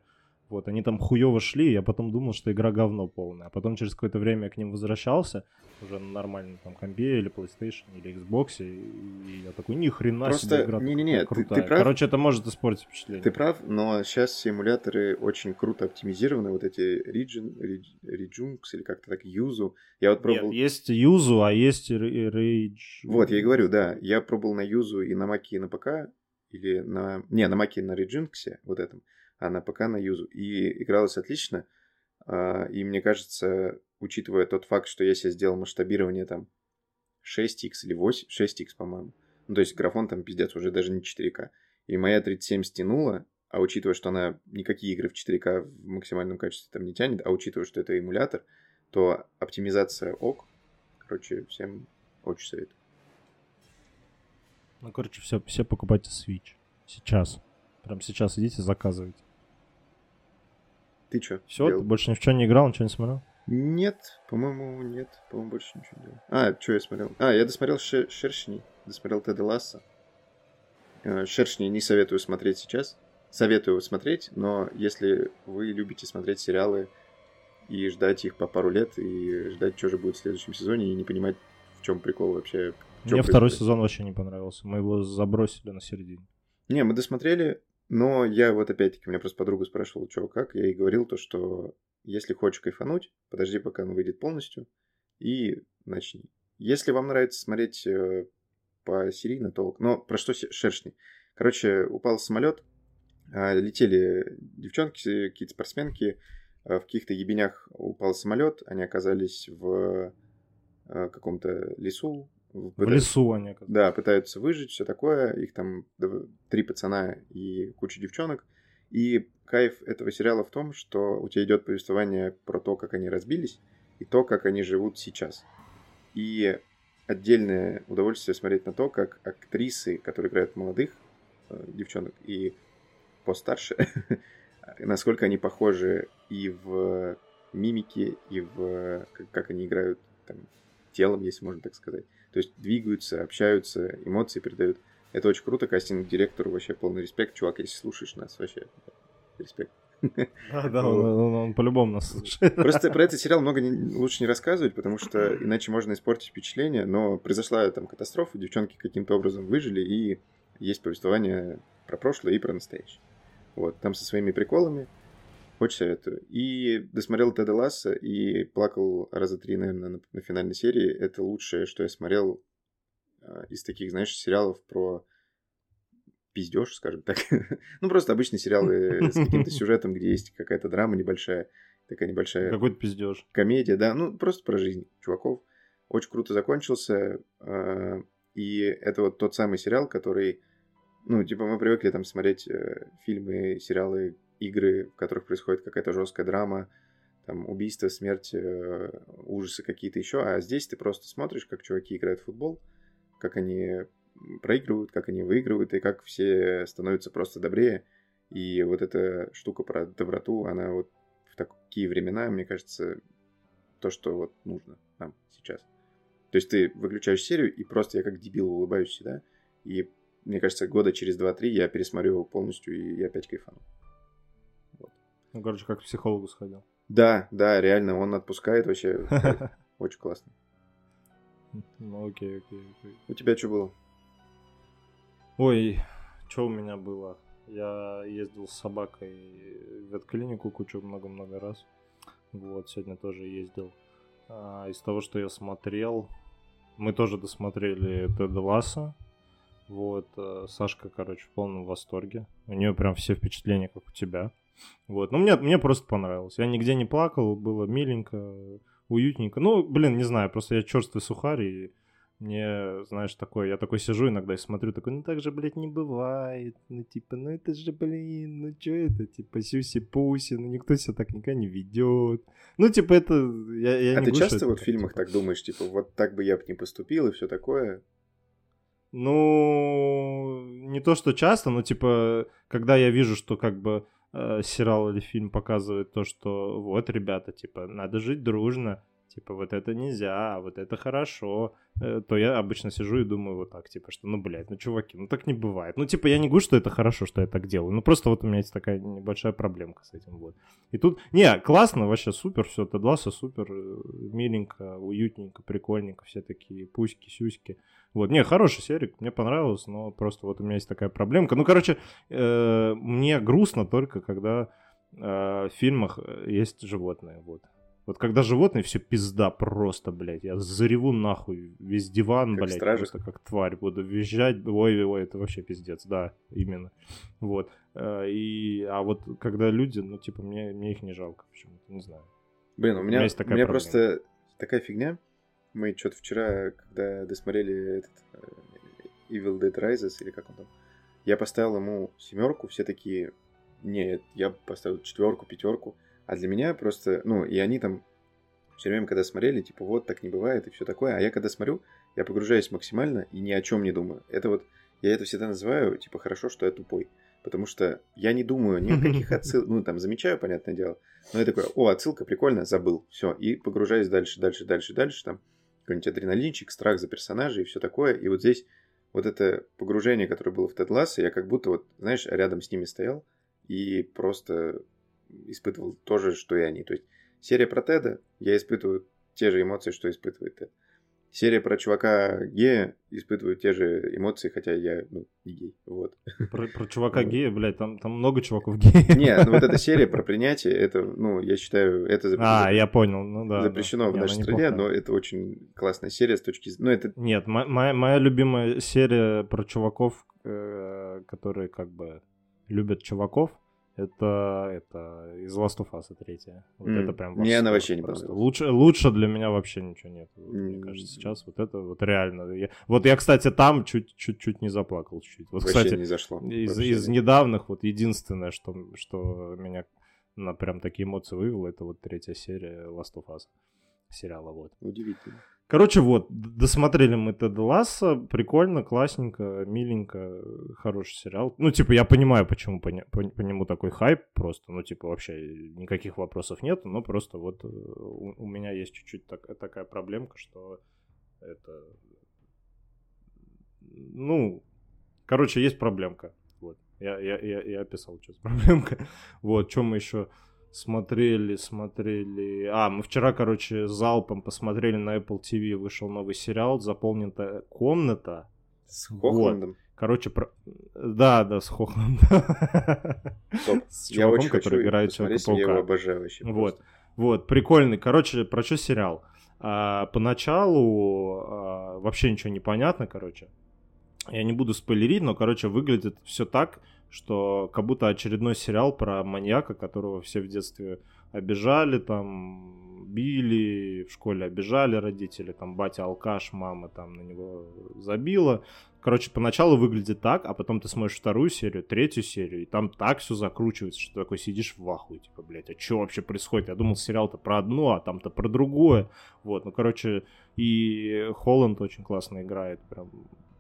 вот, они там хуево шли, я потом думал, что игра говно полное. А потом через какое-то время я к ним возвращался, уже на нормальном там компе или PlayStation или Xbox, и я такой, ни хрена Просто... себе игра не, не, не, крутая. Ты, ты прав... Короче, это может испортить впечатление. Ты прав, но сейчас все эмуляторы очень круто оптимизированы, вот эти Region, Regionx или как-то так, Юзу. Я вот пробовал... Нет, есть Юзу, а есть Rage... Вот, я и говорю, да, я пробовал на Юзу и на Маке, и на ПК, или на... Не, на Маке на Regionx, вот этом а на ПК на юзу. И игралось отлично. А, и мне кажется, учитывая тот факт, что я себе сделал масштабирование там 6x или 8, 6x, по-моему. Ну, то есть графон там пиздец уже даже не 4К. И моя 37 стянула, а учитывая, что она никакие игры в 4К в максимальном качестве там не тянет, а учитывая, что это эмулятор, то оптимизация ок. Короче, всем очень советую. Ну, короче, все, все покупайте Switch. Сейчас. Прям сейчас идите, заказывайте. Ты что? Все, ты больше ни в чем не играл, ничего не смотрел? Нет, по-моему, нет. По-моему, больше ничего не делал. А, что я смотрел? А, я досмотрел Шер- Шершни. Досмотрел Теда Ласса. Э, Шершни не советую смотреть сейчас. Советую смотреть, но если вы любите смотреть сериалы и ждать их по пару лет, и ждать, что же будет в следующем сезоне, и не понимать, в чем прикол вообще. Мне происходит. второй сезон вообще не понравился. Мы его забросили на середине. Не, мы досмотрели, но я вот опять-таки, у меня просто подруга спрашивала, что как, я ей говорил то, что если хочешь кайфануть, подожди, пока он выйдет полностью, и начни. Если вам нравится смотреть э, по серийно, то... Но про что шершни? Короче, упал самолет, а, летели девчонки, какие-то спортсменки, а, в каких-то ебенях упал самолет, они оказались в э, каком-то лесу, в лесу они. Да, пытаются выжить, все такое. Их там три пацана и куча девчонок. И кайф этого сериала в том, что у тебя идет повествование про то, как они разбились, и то, как они живут сейчас. И отдельное удовольствие смотреть на то, как актрисы, которые играют молодых э, девчонок и постарше, насколько они похожи и в мимике, и в как они играют там, телом, если можно так сказать. То есть двигаются, общаются, эмоции передают. Это очень круто. Кастинг-директору вообще полный респект. Чувак, если слушаешь нас, вообще респект. Да, да, он, он, он по-любому нас слушает. Просто про этот сериал много не, лучше не рассказывать, потому что иначе можно испортить впечатление, но произошла там катастрофа, девчонки каким-то образом выжили, и есть повествование про прошлое и про настоящее. Вот, там со своими приколами. Очень советую. И досмотрел Теда Ласса и плакал раза три, наверное, на, на финальной серии. Это лучшее, что я смотрел э, из таких, знаешь, сериалов про пиздеж, скажем так. ну, просто обычные сериалы с каким-то сюжетом, где есть какая-то драма небольшая, такая небольшая... Какой-то пиздеж. Комедия, да, ну, просто про жизнь чуваков. Очень круто закончился. Э, и это вот тот самый сериал, который... Ну, типа, мы привыкли там смотреть э, фильмы, сериалы, игры, в которых происходит какая-то жесткая драма, там убийство, смерть, э, ужасы какие-то еще. А здесь ты просто смотришь, как чуваки играют в футбол, как они проигрывают, как они выигрывают, и как все становятся просто добрее. И вот эта штука про доброту, она вот в такие времена, мне кажется, то, что вот нужно нам сейчас. То есть ты выключаешь серию, и просто я как дебил улыбаюсь всегда. И мне кажется, года через 2-3 я пересмотрю его полностью, и я опять кайфану. Ну, короче, как к психологу сходил. Да, да, реально, он отпускает вообще. Очень классно. Ну, окей, окей, окей. У тебя что было? Ой, что у меня было? Я ездил с собакой в ветклинику кучу много-много раз. Вот, сегодня тоже ездил. А, из того, что я смотрел, мы тоже досмотрели Теда Ласса. Вот, э, Сашка, короче, в полном восторге. У нее прям все впечатления, как у тебя. Вот, ну мне, мне просто понравилось. Я нигде не плакал, было миленько, уютненько. Ну, блин, не знаю, просто я черствый сухарь, и мне, знаешь, такой, я такой сижу иногда и смотрю, такой, ну так же, блядь, не бывает. Ну, типа, ну это же, блин, ну что это, типа, сюси-пуси, ну никто себя так никогда не ведет. Ну, типа, это, я, я а не ты часто вот в фильмах типа- так думаешь, типа, вот так бы я бы не поступил и все такое? Ну, не то, что часто, но, типа, когда я вижу, что, как бы, э, сериал или фильм показывает то, что вот, ребята, типа, надо жить дружно, типа, вот это нельзя, а вот это хорошо, э, то я обычно сижу и думаю вот так, типа, что, ну, блядь, ну, чуваки, ну, так не бывает. Ну, типа, я не говорю, что это хорошо, что я так делаю, ну, просто вот у меня есть такая небольшая проблемка с этим, вот. И тут, не, классно, вообще супер, все, Тедласа супер, э, миленько, уютненько, прикольненько, все такие пуськи, сюськи. Вот, не, хороший серик, мне понравилось, но просто вот у меня есть такая проблемка. Ну, короче, э, мне грустно только, когда в фильмах есть животные, вот. Вот когда животные, все пизда просто, блядь. Я зареву нахуй весь диван, Как блядь, стражик. просто как тварь буду визжать. Ой, ой, это вообще пиздец, да, именно. Вот. Э, И, а вот когда люди, ну, типа, мне, мне их не жалко почему-то, не знаю. Блин, у меня, есть такая у меня проблема. просто такая фигня. Мы что-то вчера, когда досмотрели этот э, Evil Dead Rises, или как он там, я поставил ему семерку, все такие, нет, я поставил четверку, пятерку. А для меня просто, ну, и они там все время, когда смотрели, типа, вот, так не бывает и все такое. А я когда смотрю, я погружаюсь максимально и ни о чем не думаю. Это вот, я это всегда называю, типа, хорошо, что я тупой. Потому что я не думаю ни о каких отсылках, ну, там, замечаю, понятное дело. Но я такой, о, отсылка, прикольно, забыл. Все, и погружаюсь дальше, дальше, дальше, дальше, там, какой-нибудь адреналинчик, страх за персонажей и все такое. И вот здесь вот это погружение, которое было в Тед Ласса, я как будто вот, знаешь, рядом с ними стоял и просто испытывал то же, что и они. То есть серия про Теда, я испытываю те же эмоции, что испытывает Тед. Серия про чувака гея испытываю те же эмоции, хотя я, ну, не гей, вот. Про, про чувака гея, блядь, там, там много чуваков геев. Не, ну вот эта серия про принятие, это, ну, я считаю, это запрещено, А, я понял, ну да. запрещено да. в Не, нашей стране, но это очень классная серия с точки зрения... Ну, это Нет, мо- моя, моя любимая серия про чуваков, э, которые как бы любят чуваков, это, это из Last of Us третья. Вот М, это прям мне она вообще не просто. Лучше, лучше для меня вообще ничего нет. Вот, Мне кажется, сейчас вот это вот реально. Я- вот я, кстати, там чуть-чуть не заплакал чуть-чуть. Вот, вообще кстати, не зашло. из, Вообще из недавних вот единственное, что, что меня на прям такие эмоции вывело, это вот третья серия Last of Us сериала, вот. Удивительно. Короче, вот, досмотрели мы Теда Ласса, прикольно, классненько, миленько, хороший сериал. Ну, типа, я понимаю, почему по, по- по нему такой хайп, просто, ну, типа, вообще никаких вопросов нет, но просто вот э, у, у меня есть чуть-чуть так- такая проблемка, что это, ну, короче, есть проблемка, вот. Я, я, я, я описал, что с проблемка. Вот, что мы еще смотрели, смотрели... А, мы вчера, короче, залпом посмотрели на Apple TV, вышел новый сериал «Заполненная комната». С Хохландом? Вот. Короче, про... да, да, с Хохландом. С чуваком, я который играет Человека-паука. Я его обожаю вообще. Вот, просто. вот, прикольный. Короче, про что сериал? А, поначалу а, вообще ничего не понятно, короче. Я не буду спойлерить, но, короче, выглядит все так, что как будто очередной сериал про маньяка, которого все в детстве обижали, там, били, в школе обижали родители, там, батя алкаш, мама там на него забила. Короче, поначалу выглядит так, а потом ты смотришь вторую серию, третью серию, и там так все закручивается, что ты такой сидишь в ахуе, типа, блядь, а что вообще происходит? Я думал, сериал-то про одно, а там-то про другое. Вот, ну, короче, и Холланд очень классно играет, прям,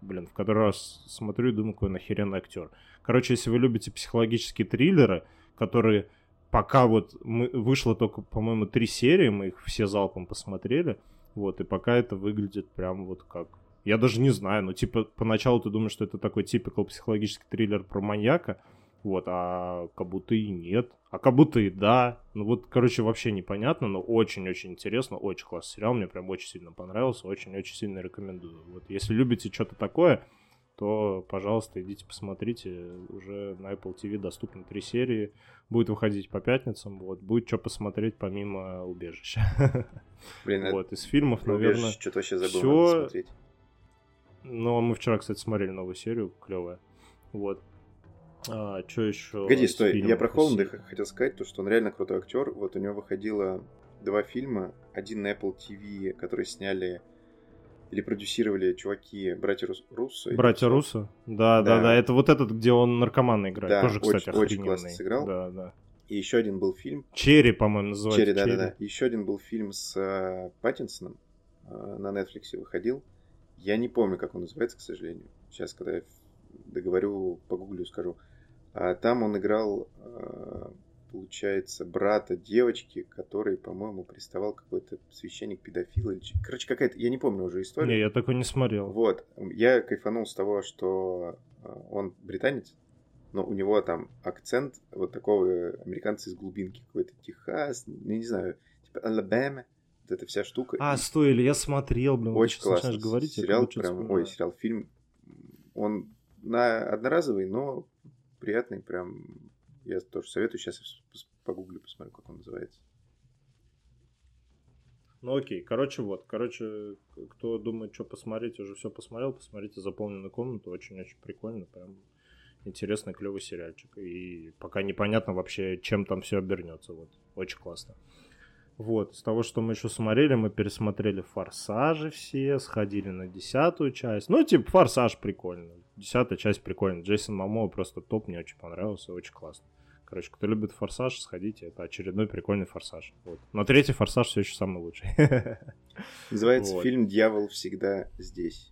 блин, в который раз смотрю и думаю, какой нахеренный актер. Короче, если вы любите психологические триллеры, которые пока вот мы, вышло только, по-моему, три серии, мы их все залпом посмотрели, вот, и пока это выглядит прям вот как... Я даже не знаю, ну, типа, поначалу ты думаешь, что это такой типикал психологический триллер про маньяка, вот, а как будто и нет, а как будто и да. Ну вот, короче, вообще непонятно, но очень-очень интересно, очень классный сериал, мне прям очень сильно понравился, очень-очень сильно рекомендую. Вот, если любите что-то такое, то, пожалуйста, идите посмотрите. Уже на Apple TV доступны три серии. Будет выходить по пятницам. Вот. Будет что посмотреть помимо убежища. Блин, а вот. Из фильмов, наверное, что-то вообще забыл все... смотреть. Ну, мы вчера, кстати, смотрели новую серию, клевая. Вот. А, что еще? Погоди, стой. Я про Холланда хотел сказать, то, что он реально крутой актер. Вот у него выходило два фильма. Один на Apple TV, который сняли или продюсировали чуваки братья Рус... Руссо. Братья Руссо? Да, да, да, да. Это вот этот, где он наркоман играет. Да, Тоже, кстати, очень, очень классно сыграл. Да, да. И еще один был фильм. Черри, по-моему, называется. Черри, да, да, да. Еще один был фильм с э, Паттинсоном э, на Netflix выходил. Я не помню, как он называется, к сожалению. Сейчас, когда я договорю, погуглю, скажу. А там он играл э, получается, брата девочки, который, по-моему, приставал какой-то священник-педофил. Или... Короче, какая-то... Я не помню уже историю. Не, я такой не смотрел. Вот. Я кайфанул с того, что э, он британец, но у него там акцент вот такого американца из глубинки. Какой-то Техас, ну, не знаю, типа Алабама. Вот эта вся штука. А, стой, или я смотрел, блин. Очень классно. Говорить, сериал прям, ой, сериал, фильм. Он на одноразовый, но приятный, прям я тоже советую. Сейчас я погуглю, посмотрю, как он называется. Ну окей, короче, вот. Короче, кто думает, что посмотреть, уже все посмотрел, посмотрите «Заполненную комнату». Очень-очень прикольно, прям интересный, клевый сериальчик. И пока непонятно вообще, чем там все обернется. Вот, очень классно. Вот, с того, что мы еще смотрели, мы пересмотрели «Форсажи» все, сходили на десятую часть. Ну, типа, «Форсаж» прикольно. Десятая часть прикольно. Джейсон Мамо просто топ, мне очень понравился, очень классно. Короче, кто любит форсаж, сходите. Это очередной прикольный форсаж. Вот. Но третий форсаж все еще самый лучший. Называется вот. фильм Дьявол всегда здесь.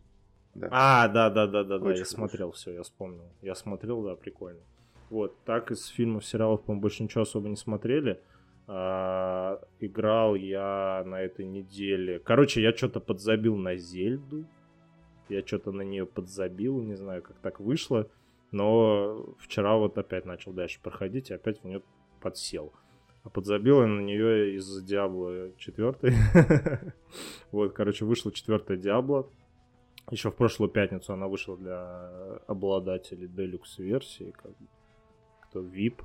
Да. А, да, да, да, да, да. Я смотрел все, я вспомнил. Я смотрел, да, прикольно. Вот, так из фильмов, сериалов, по-моему, больше ничего особо не смотрели. А, играл я на этой неделе. Короче, я что-то подзабил на Зельду. Я что-то на нее подзабил, не знаю, как так вышло. Но вчера вот опять начал дальше проходить и опять в нее подсел. А подзабил я на нее из Диабло 4. вот, короче, вышла четвертая Диабло. Еще в прошлую пятницу она вышла для обладателей Deluxe версии, как кто VIP,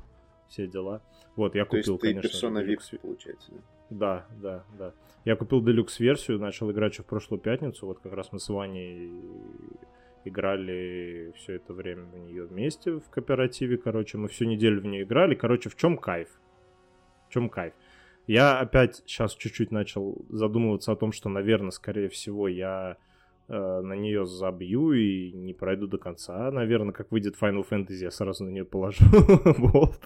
все дела. Вот, я купил, То есть ты конечно, персона VIP, получается, да? Да, да, да. Я купил Deluxe версию, начал играть еще в прошлую пятницу. Вот как раз мы с Ваней играли все это время в нее вместе в кооперативе, короче, мы всю неделю в нее играли. Короче, в чем кайф? В чем кайф? Я опять сейчас чуть-чуть начал задумываться о том, что, наверное, скорее всего, я на нее забью и не пройду до конца. Наверное, как выйдет Final Fantasy, я сразу на нее положу. вот.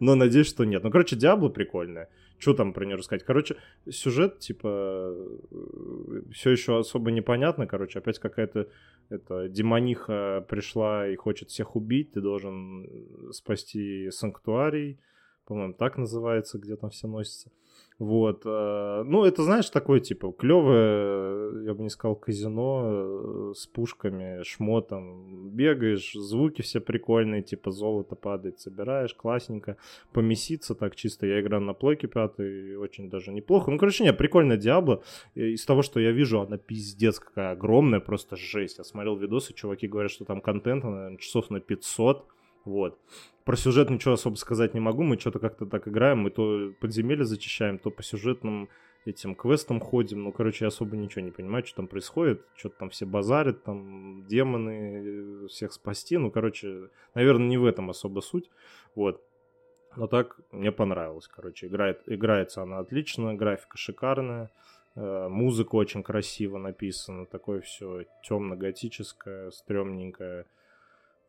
Но надеюсь, что нет. Ну, короче, Диабло прикольная. Что там про нее рассказать? Короче, сюжет, типа, э, все еще особо непонятно. Короче, опять какая-то это демониха пришла и хочет всех убить. Ты должен спасти санктуарий. по-моему, так называется, где там все носятся. Вот. Э, ну, это, знаешь, такое, типа, клевое, я бы не сказал, казино э, с пушками, шмотом. Бегаешь, звуки все прикольные, типа, золото падает, собираешь, классненько. Помеситься так чисто. Я играю на плойке пятый, очень даже неплохо. Ну, короче, нет, прикольная Диабло. Из того, что я вижу, она пиздец какая огромная, просто жесть. Я смотрел видосы, чуваки говорят, что там контента, наверное, часов на 500. Вот. Про сюжет ничего особо сказать не могу. Мы что-то как-то так играем. Мы то подземелье зачищаем, то по сюжетным этим квестам ходим. Ну, короче, я особо ничего не понимаю, что там происходит. Что-то там все базарят, там демоны, всех спасти. Ну, короче, наверное, не в этом особо суть. Вот. Но так мне понравилось, короче. Играет, играется она отлично, графика шикарная. Э, музыка очень красиво написана, такое все темно-готическое, стрёмненькое.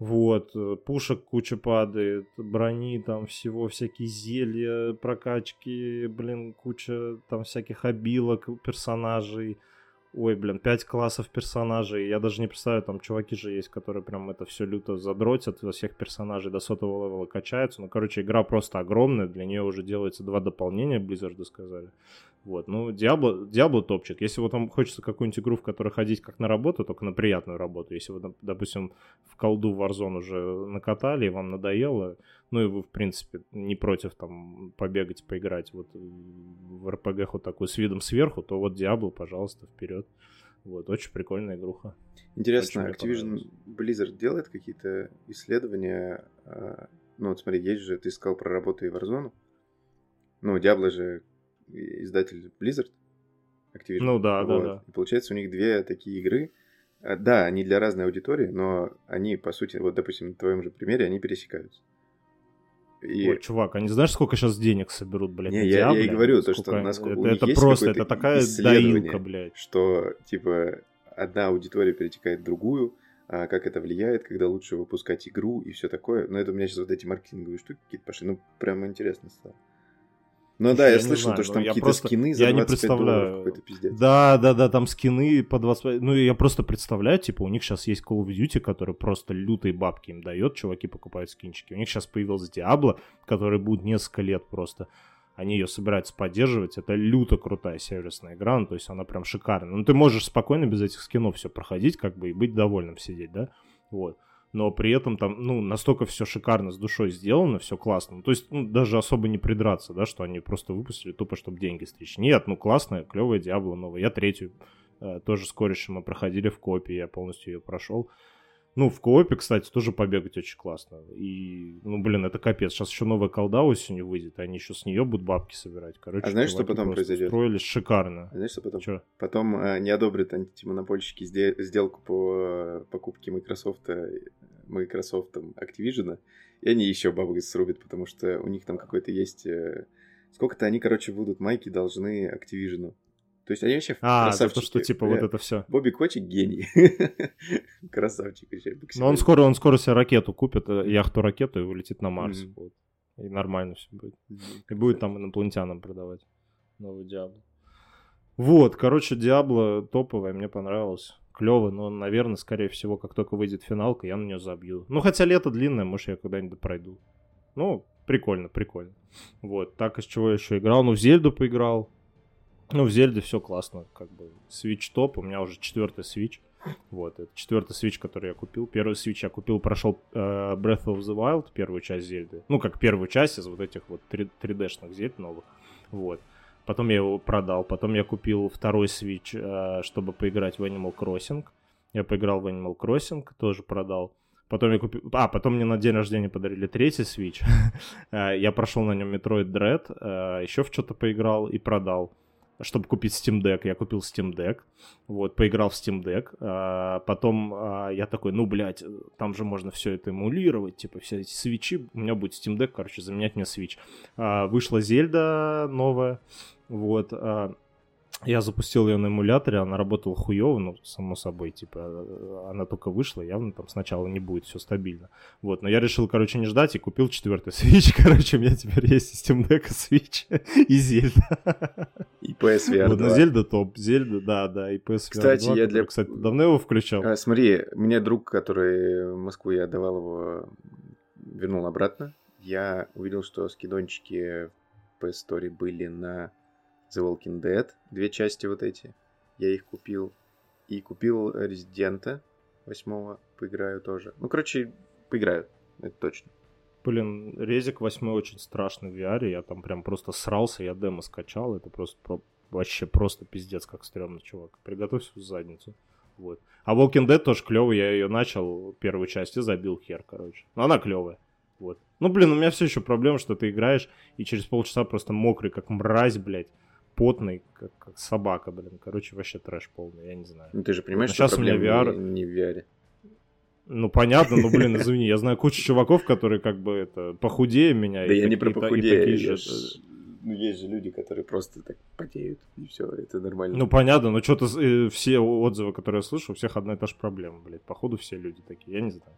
Вот, э, пушек куча падает, брони там всего, всякие зелья, прокачки, блин, куча там всяких обилок персонажей. Ой, блин, пять классов персонажей. Я даже не представляю, там чуваки же есть, которые прям это все люто задротят, во всех персонажей до сотого левела качаются. Ну, короче, игра просто огромная, для нее уже делается два дополнения, Blizzard сказали. Вот, ну, Diablo, Diablo топчик. Если вот вам хочется какую-нибудь игру, в которой ходить как на работу, только на приятную работу. Если вы, допустим, в колду Warzone уже накатали, и вам надоело, ну и вы, в принципе, не против там побегать, поиграть вот в RPG вот такой с видом сверху, то вот Diablo, пожалуйста, вперед. Вот, очень прикольная игруха. Интересно, Activision Blizzard делает какие-то исследования? А, ну вот смотри, есть же, ты сказал про работу и Warzone. Ну, Diablo же издатель Blizzard, Activision. Ну да, вот. да, да. И получается, у них две такие игры. А, да, они для разной аудитории, но они, по сути, вот, допустим, на твоем же примере, они пересекаются. И... Ой, чувак, они знаешь, сколько сейчас денег соберут, блядь? Не, я, я и говорю, то, что насколько это, у них это просто, это такая доилка, блядь. Что, типа, одна аудитория перетекает в другую, а как это влияет, когда лучше выпускать игру и все такое. Но это у меня сейчас вот эти маркетинговые штуки какие-то пошли. Ну, прям интересно стало. Ну да, я, я слышал, знаю, то, что там какие-то просто, скины за я не представляю. какой-то пиздец. Да, да, да, там скины по 20... Ну, я просто представляю, типа, у них сейчас есть Call of Duty, который просто лютые бабки им дает, чуваки покупают скинчики. У них сейчас появился Diablo, который будет несколько лет просто. Они ее собираются поддерживать. Это люто крутая сервисная игра, ну, то есть она прям шикарная. Ну, ты можешь спокойно без этих скинов все проходить, как бы, и быть довольным сидеть, да? Вот но при этом там, ну, настолько все шикарно с душой сделано, все классно. Ну, то есть, ну, даже особо не придраться, да, что они просто выпустили тупо, чтобы деньги стричь. Нет, ну, классная, клевая Диабло новая. Я третью э, тоже с корешем мы проходили в копии, я полностью ее прошел. Ну, в коопе, кстати, тоже побегать очень классно. И, ну, блин, это капец. Сейчас еще новая колда осенью выйдет, и они еще с нее будут бабки собирать. Короче, а знаешь, что потом произойдет? Строились шикарно. А знаешь, что потом? Чё? Потом э, не одобрят антимонопольщики сделку по э, покупке Microsoft, Microsoft Activision, и они еще бабок срубят, потому что у них там какой-то есть... Э, сколько-то они, короче, будут майки должны Activision. То есть они вообще а, красавчики. то, что типа вот это все. Бобби Кочик гений. Красавчик еще. Но он скоро, он скоро себе ракету купит, э, яхту-ракету и улетит на Марс. Mm-hmm. Вот. И нормально все будет. Mm-hmm. И будет там инопланетянам продавать новый Диабло. Вот, короче, Диабло топовая, мне понравилось. Клево, но, наверное, скорее всего, как только выйдет финалка, я на нее забью. Ну, хотя лето длинное, может, я когда-нибудь пройду. Ну, прикольно, прикольно. Вот, так из чего я еще играл. Ну, в Зельду поиграл. Ну, в Зельде все классно, как бы. Switch топ, у меня уже четвертый Switch. Вот, это четвертый Switch, который я купил. Первый Switch я купил, прошел э, Breath of the Wild, первую часть Зельды. Ну, как первую часть из вот этих вот 3, 3D-шных Зельд новых. Вот. Потом я его продал. Потом я купил второй Switch, э, чтобы поиграть в Animal Crossing. Я поиграл в Animal Crossing, тоже продал. Потом я купил... А, потом мне на день рождения подарили третий Switch. Э, я прошел на нем Metroid Dread, э, еще в что-то поиграл и продал чтобы купить Steam Deck, я купил Steam Deck, вот, поиграл в Steam Deck, а, потом а, я такой, ну, блядь, там же можно все это эмулировать, типа, все эти свечи, у меня будет Steam Deck, короче, заменять мне Switch. А, вышла Зельда новая, вот, а, я запустил ее на эмуляторе, она работала хуево, ну, само собой, типа, она только вышла, явно там сначала не будет все стабильно. Вот, но я решил, короче, не ждать и купил четвертый Switch, короче, у меня теперь есть Steam Deck, Switch и Зельда. И PSVR 2. Вот, ну, Зельда топ, Зельда, да, да, и PSVR Кстати, 2, я для... Кстати, давно его включал. А, смотри, мне друг, который в Москву я отдавал его, вернул обратно, я увидел, что скидончики в PS Store были на The Walking Dead, две части вот эти. Я их купил. И купил Резидента восьмого, поиграю тоже. Ну, короче, поиграю, это точно. Блин, Резик 8 очень страшный в VR, я там прям просто срался, я демо скачал, это просто про... вообще просто пиздец, как стрёмно, чувак. Приготовься в задницу. Вот. А Walking Dead тоже клевый, я ее начал, первую часть, и забил хер, короче. Но она клевая. Вот. Ну, блин, у меня все еще проблема, что ты играешь, и через полчаса просто мокрый, как мразь, блядь потный, как, как собака, блин. Короче, вообще трэш полный, я не знаю. Ну ты же понимаешь, вот, что сейчас у меня VR... Не, не в VR. Ну, понятно, но, блин, извини, я знаю кучу чуваков, которые как бы это похудее меня. Да я не про похудее, я же... Ну, есть же люди, которые просто так потеют, и все, это нормально. Ну, понятно, но что-то э, все отзывы, которые я слышу, у всех одна и та же проблема, блядь. Походу все люди такие, я не знаю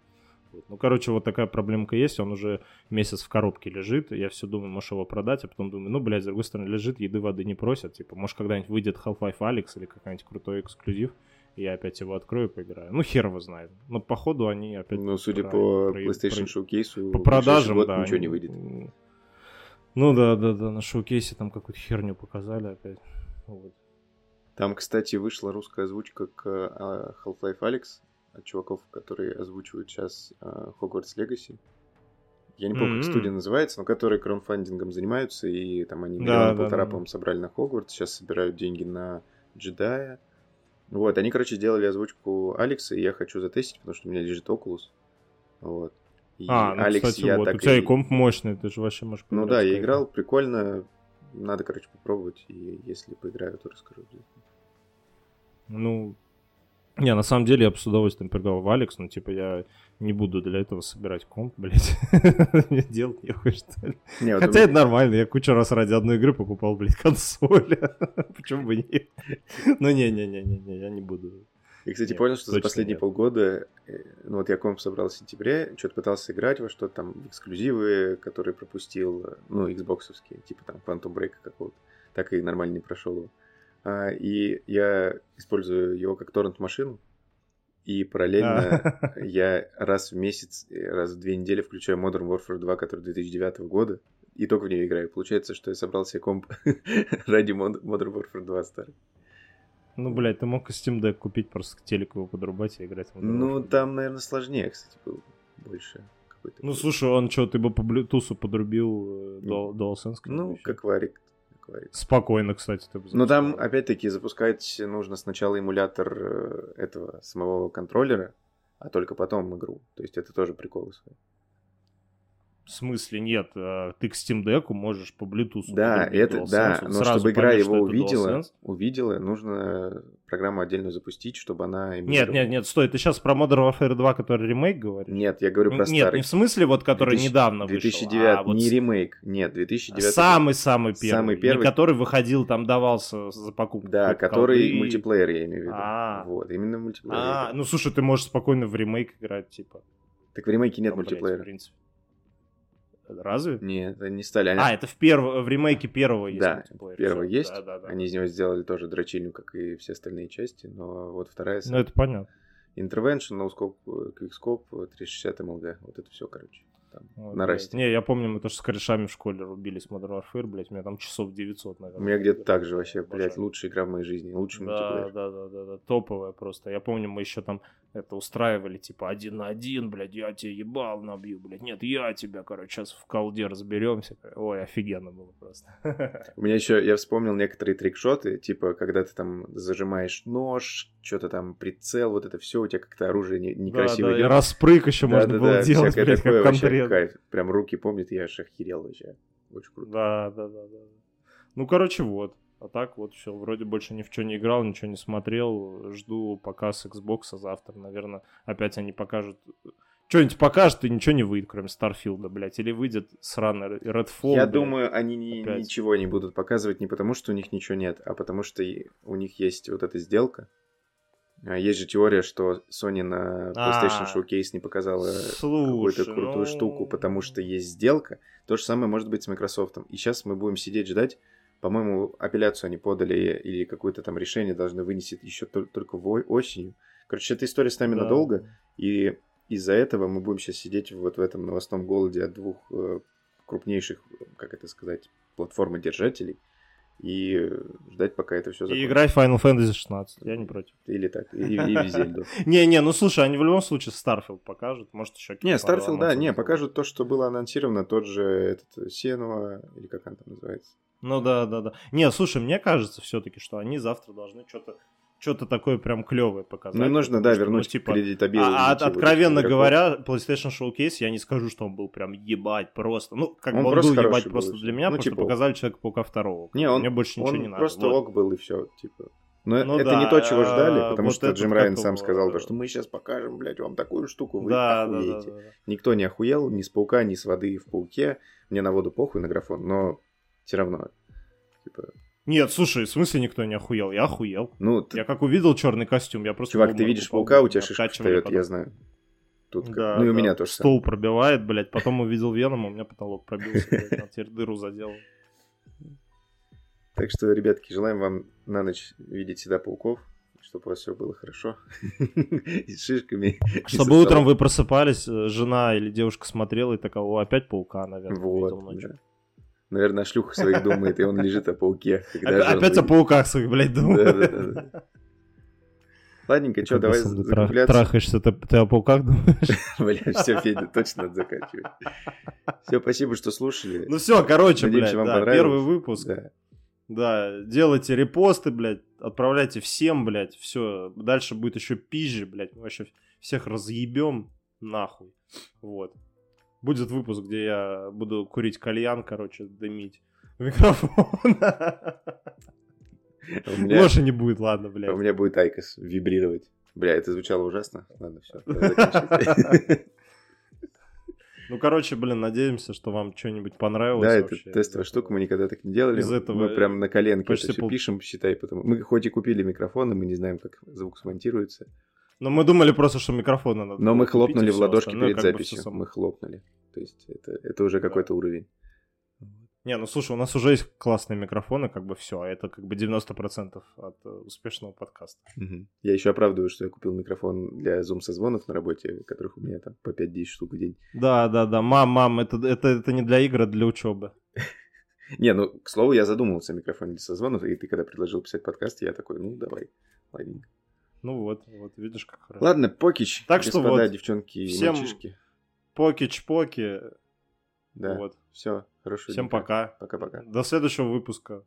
будет. Ну, короче, вот такая проблемка есть, он уже месяц в коробке лежит, я все думаю, может его продать, а потом думаю, ну, блядь, с другой стороны, лежит, еды, воды не просят, типа, может, когда-нибудь выйдет Half-Life Alex или какой-нибудь крутой эксклюзив, и я опять его открою и поиграю. Ну, хер его знает. Но, походу, они опять... Ну, судя по PlayStation Showcase, по продажам, год да. Ничего не выйдет. Ну, да, да, да, на шоу-кейсе там какую-то херню показали опять. Вот. Там, кстати, вышла русская озвучка к а, Half-Life Alex от чуваков, которые озвучивают сейчас Хогвартс uh, Легаси. Я не помню, mm-hmm. как студия называется, но которые краунфандингом занимаются, и там они миллион да, полтора, да, по-моему, собрали на Хогвартс, сейчас собирают деньги на джедая. Вот, они, короче, сделали озвучку Алекса, и я хочу затестить, потому что у меня лежит Oculus. Вот. И а, ну, Алекс, кстати, я вот, так у тебя и комп мощный, ты же вообще можешь Ну да, я играл, прикольно, надо, короче, попробовать, и если поиграю, то расскажу. Ну, не, на самом деле я бы с удовольствием поиграл в Алекс, но типа я не буду для этого собирать комп, блядь. Мне делать нехуй, что ли. Не, Хотя это нормально, я кучу раз ради одной игры покупал, блядь, консоль. Почему бы не? Ну не-не-не-не, я не буду. И, кстати, понял, что за последние полгода, э, ну вот я комп собрал в сентябре, что-то пытался играть во что-то там, эксклюзивы, которые пропустил, ну, xboxовские, типа там Phantom Break какого-то, так и нормально не прошел его. А, и я использую его как торрент-машину, и параллельно я раз в месяц, раз в две недели включаю Modern Warfare 2, который 2009 года, и только в нее играю. Получается, что я собрал себе комп ради Modern Warfare 2 старый. Ну, блядь, ты мог Steam Deck купить, просто к телеку его подрубать и играть Ну, там, наверное, сложнее, кстати, было больше. Ну, слушай, он что, ты бы по Bluetooth подрубил э, DualSense? Ну, как варик говорится. Спокойно, кстати. Ты Но там, опять-таки, запускать нужно сначала эмулятор э, этого самого контроллера, а только потом игру. То есть это тоже приколы свои. В смысле нет, а, ты к Steam Deck можешь по Bluetooth. Да, это да, но чтобы игра понять, его увидела, увидела, нужно программу отдельно запустить, чтобы она... Нет, нет, нет, стой, ты сейчас про Modern Warfare 2, который ремейк говоришь? Нет, я говорю про нет, старый. не в смысле вот, который 2000, недавно 2009, вышел. А, вот... не ремейк, нет, 2009. Самый-самый первый. Самый первый. Который выходил, там давался за покупку. Да, который колды. мультиплеер, я имею в виду. А, вот, именно мультиплеер. А, ну слушай, ты можешь спокойно в ремейк играть, типа. Так в ремейке нет мультиплеера. В принципе. Разве? Нет, это не стали. Они... А, это в, перв... в ремейке первого есть Да, первого есть. Да, да, да. Они из него сделали тоже дрочильню, как и все остальные части, но вот вторая... Ну, это понятно. Intervention, NoScope, QuickScope, 360 MLG. Вот это все, короче там, вот, на расте. Не, я помню, мы тоже с корешами в школе рубились Modern Warfare, блядь, у меня там часов 900, наверное. У меня где-то так же вообще, блядь, лучшая игра в моей жизни, лучший да, мультиплеер. Да, да, да, да, топовая просто. Я помню, мы еще там это устраивали, типа, один на один, блядь, я тебе ебал набью, блядь, нет, я тебя, короче, сейчас в колде разберемся. Ой, офигенно было просто. У меня еще, я вспомнил некоторые трикшоты, типа, когда ты там зажимаешь нож, что-то там прицел, вот это все, у тебя как-то оружие некрасиво да, да, и распрыг еще да, можно да, было да, делать, блядь, как конкретно кайф. Прям руки помнит, я аж охерел вообще. Очень круто. Да, да, да, да. Ну, короче, вот. А так вот все, вроде больше ни в что не играл, ничего не смотрел. Жду показ Xbox завтра, наверное. Опять они покажут... Что-нибудь покажут, и ничего не выйдет, кроме Старфилда, блядь. Или выйдет сраный Redfall. Я блядь, думаю, они ни, ничего не будут показывать не потому, что у них ничего нет, а потому что у них есть вот эта сделка а есть же теория, что Sony на PlayStation а, Showcase не показала какую-то крутую ну... штуку, потому что есть сделка. То же самое может быть с Microsoft. И сейчас мы будем сидеть ждать. По-моему, апелляцию они подали или какое-то там решение должны вынести еще только осенью. Короче, эта история с нами да. надолго. И из-за этого мы будем сейчас сидеть вот в этом новостном голоде от двух э, крупнейших, как это сказать, платформодержателей и ждать, пока это все закончится. И играть Final Fantasy 16, я не против. Или так, и, и Зельду. Не-не, ну слушай, они в любом случае Starfield покажут, может еще Не, Starfield, да, не, покажут то, что было анонсировано, тот же этот Сенова, или как он там называется. Ну да, да, да. Не, слушай, мне кажется все-таки, что они завтра должны что-то что-то такое прям клевое показать. Ну, нужно, да, вернуть ну, типа, кредитабилность. А, от, откровенно говоря, PlayStation Showcase, я не скажу, что он был прям ебать просто. Ну, как он бы он был ебать был просто для меня, ну, просто типа... показали Человека-паука второго. Не, он, Мне больше ничего он не надо. просто вот. ок был и все, типа. Но ну, это да, не то, чего ждали, потому вот что Джим Райан сам сказал, то, что мы сейчас покажем, блядь, вам такую штуку, вы да, охуеете. Да, да, да. Никто не охуел, ни с паука, ни с воды в пауке. Мне на воду похуй на графон, но все равно. Типа, нет, слушай, в смысле никто не охуел? Я охуел. Ну, ты... Я как увидел черный костюм, я просто... Чувак, ты видишь паука, у тебя шишка встает, я знаю. Тут да, ну и у меня тоже. Стол пробивает, блядь. Потом увидел Венома, у меня потолок пробился, блядь, теперь дыру заделал. Так что, ребятки, желаем вам на ночь видеть всегда пауков, чтобы у вас все было хорошо. И с шишками. Чтобы утром вы просыпались, э, жена или девушка смотрела и такая, о, опять паука, наверное, вот, ночью. Наверное, шлюха своих думает, и он лежит о пауке. Опять о пауках своих, блядь, думает. Ладненько, что, давай закругляться. Трахаешься, ты, ты о пауках думаешь? Бля, все, Федя, точно надо заканчивать. Все, спасибо, что слушали. Ну все, короче, блядь, да, первый выпуск. Да. да, делайте репосты, блядь, отправляйте всем, блядь, все. Дальше будет еще пизже, блядь, мы вообще всех разъебем нахуй. Вот. Будет выпуск, где я буду курить кальян, короче, дымить микрофон. Меня... Больше не будет, ладно, блядь. У меня будет IQOS вибрировать. Бля, это звучало ужасно. Ладно, все. Ну, короче, блин, надеемся, что вам что-нибудь понравилось. Да, это тестовая штука, мы никогда так не делали. Из этого мы прям на коленке почти это все пол... пишем, считай, потому мы хоть и купили микрофоны, мы не знаем, как звук смонтируется. Но мы думали просто, что микрофоны надо. Но мы хлопнули в ладошки перед записью. Мы хлопнули. То есть это, это уже какой-то уровень. Не, ну слушай, у нас уже есть классные микрофоны, как бы все, а это как бы 90% от э, успешного подкаста. Угу. Я еще оправдываю, что я купил микрофон для зум-созвонов на работе, которых у меня там по 5-10 штук в день. Да, да, да, мам, мам, это, это, это не для игр, а для учебы. Не, ну, к слову, я задумывался о микрофоне для созвонов, и ты когда предложил писать подкаст, я такой, ну, давай, ладненько. Ну вот, вот, видишь, как хорошо. Ладно, покич, так что вот, девчонки и всем мальчишки. Покич-поки. Да, вот. все, хорошо. Всем пока. Пока-пока. До следующего выпуска.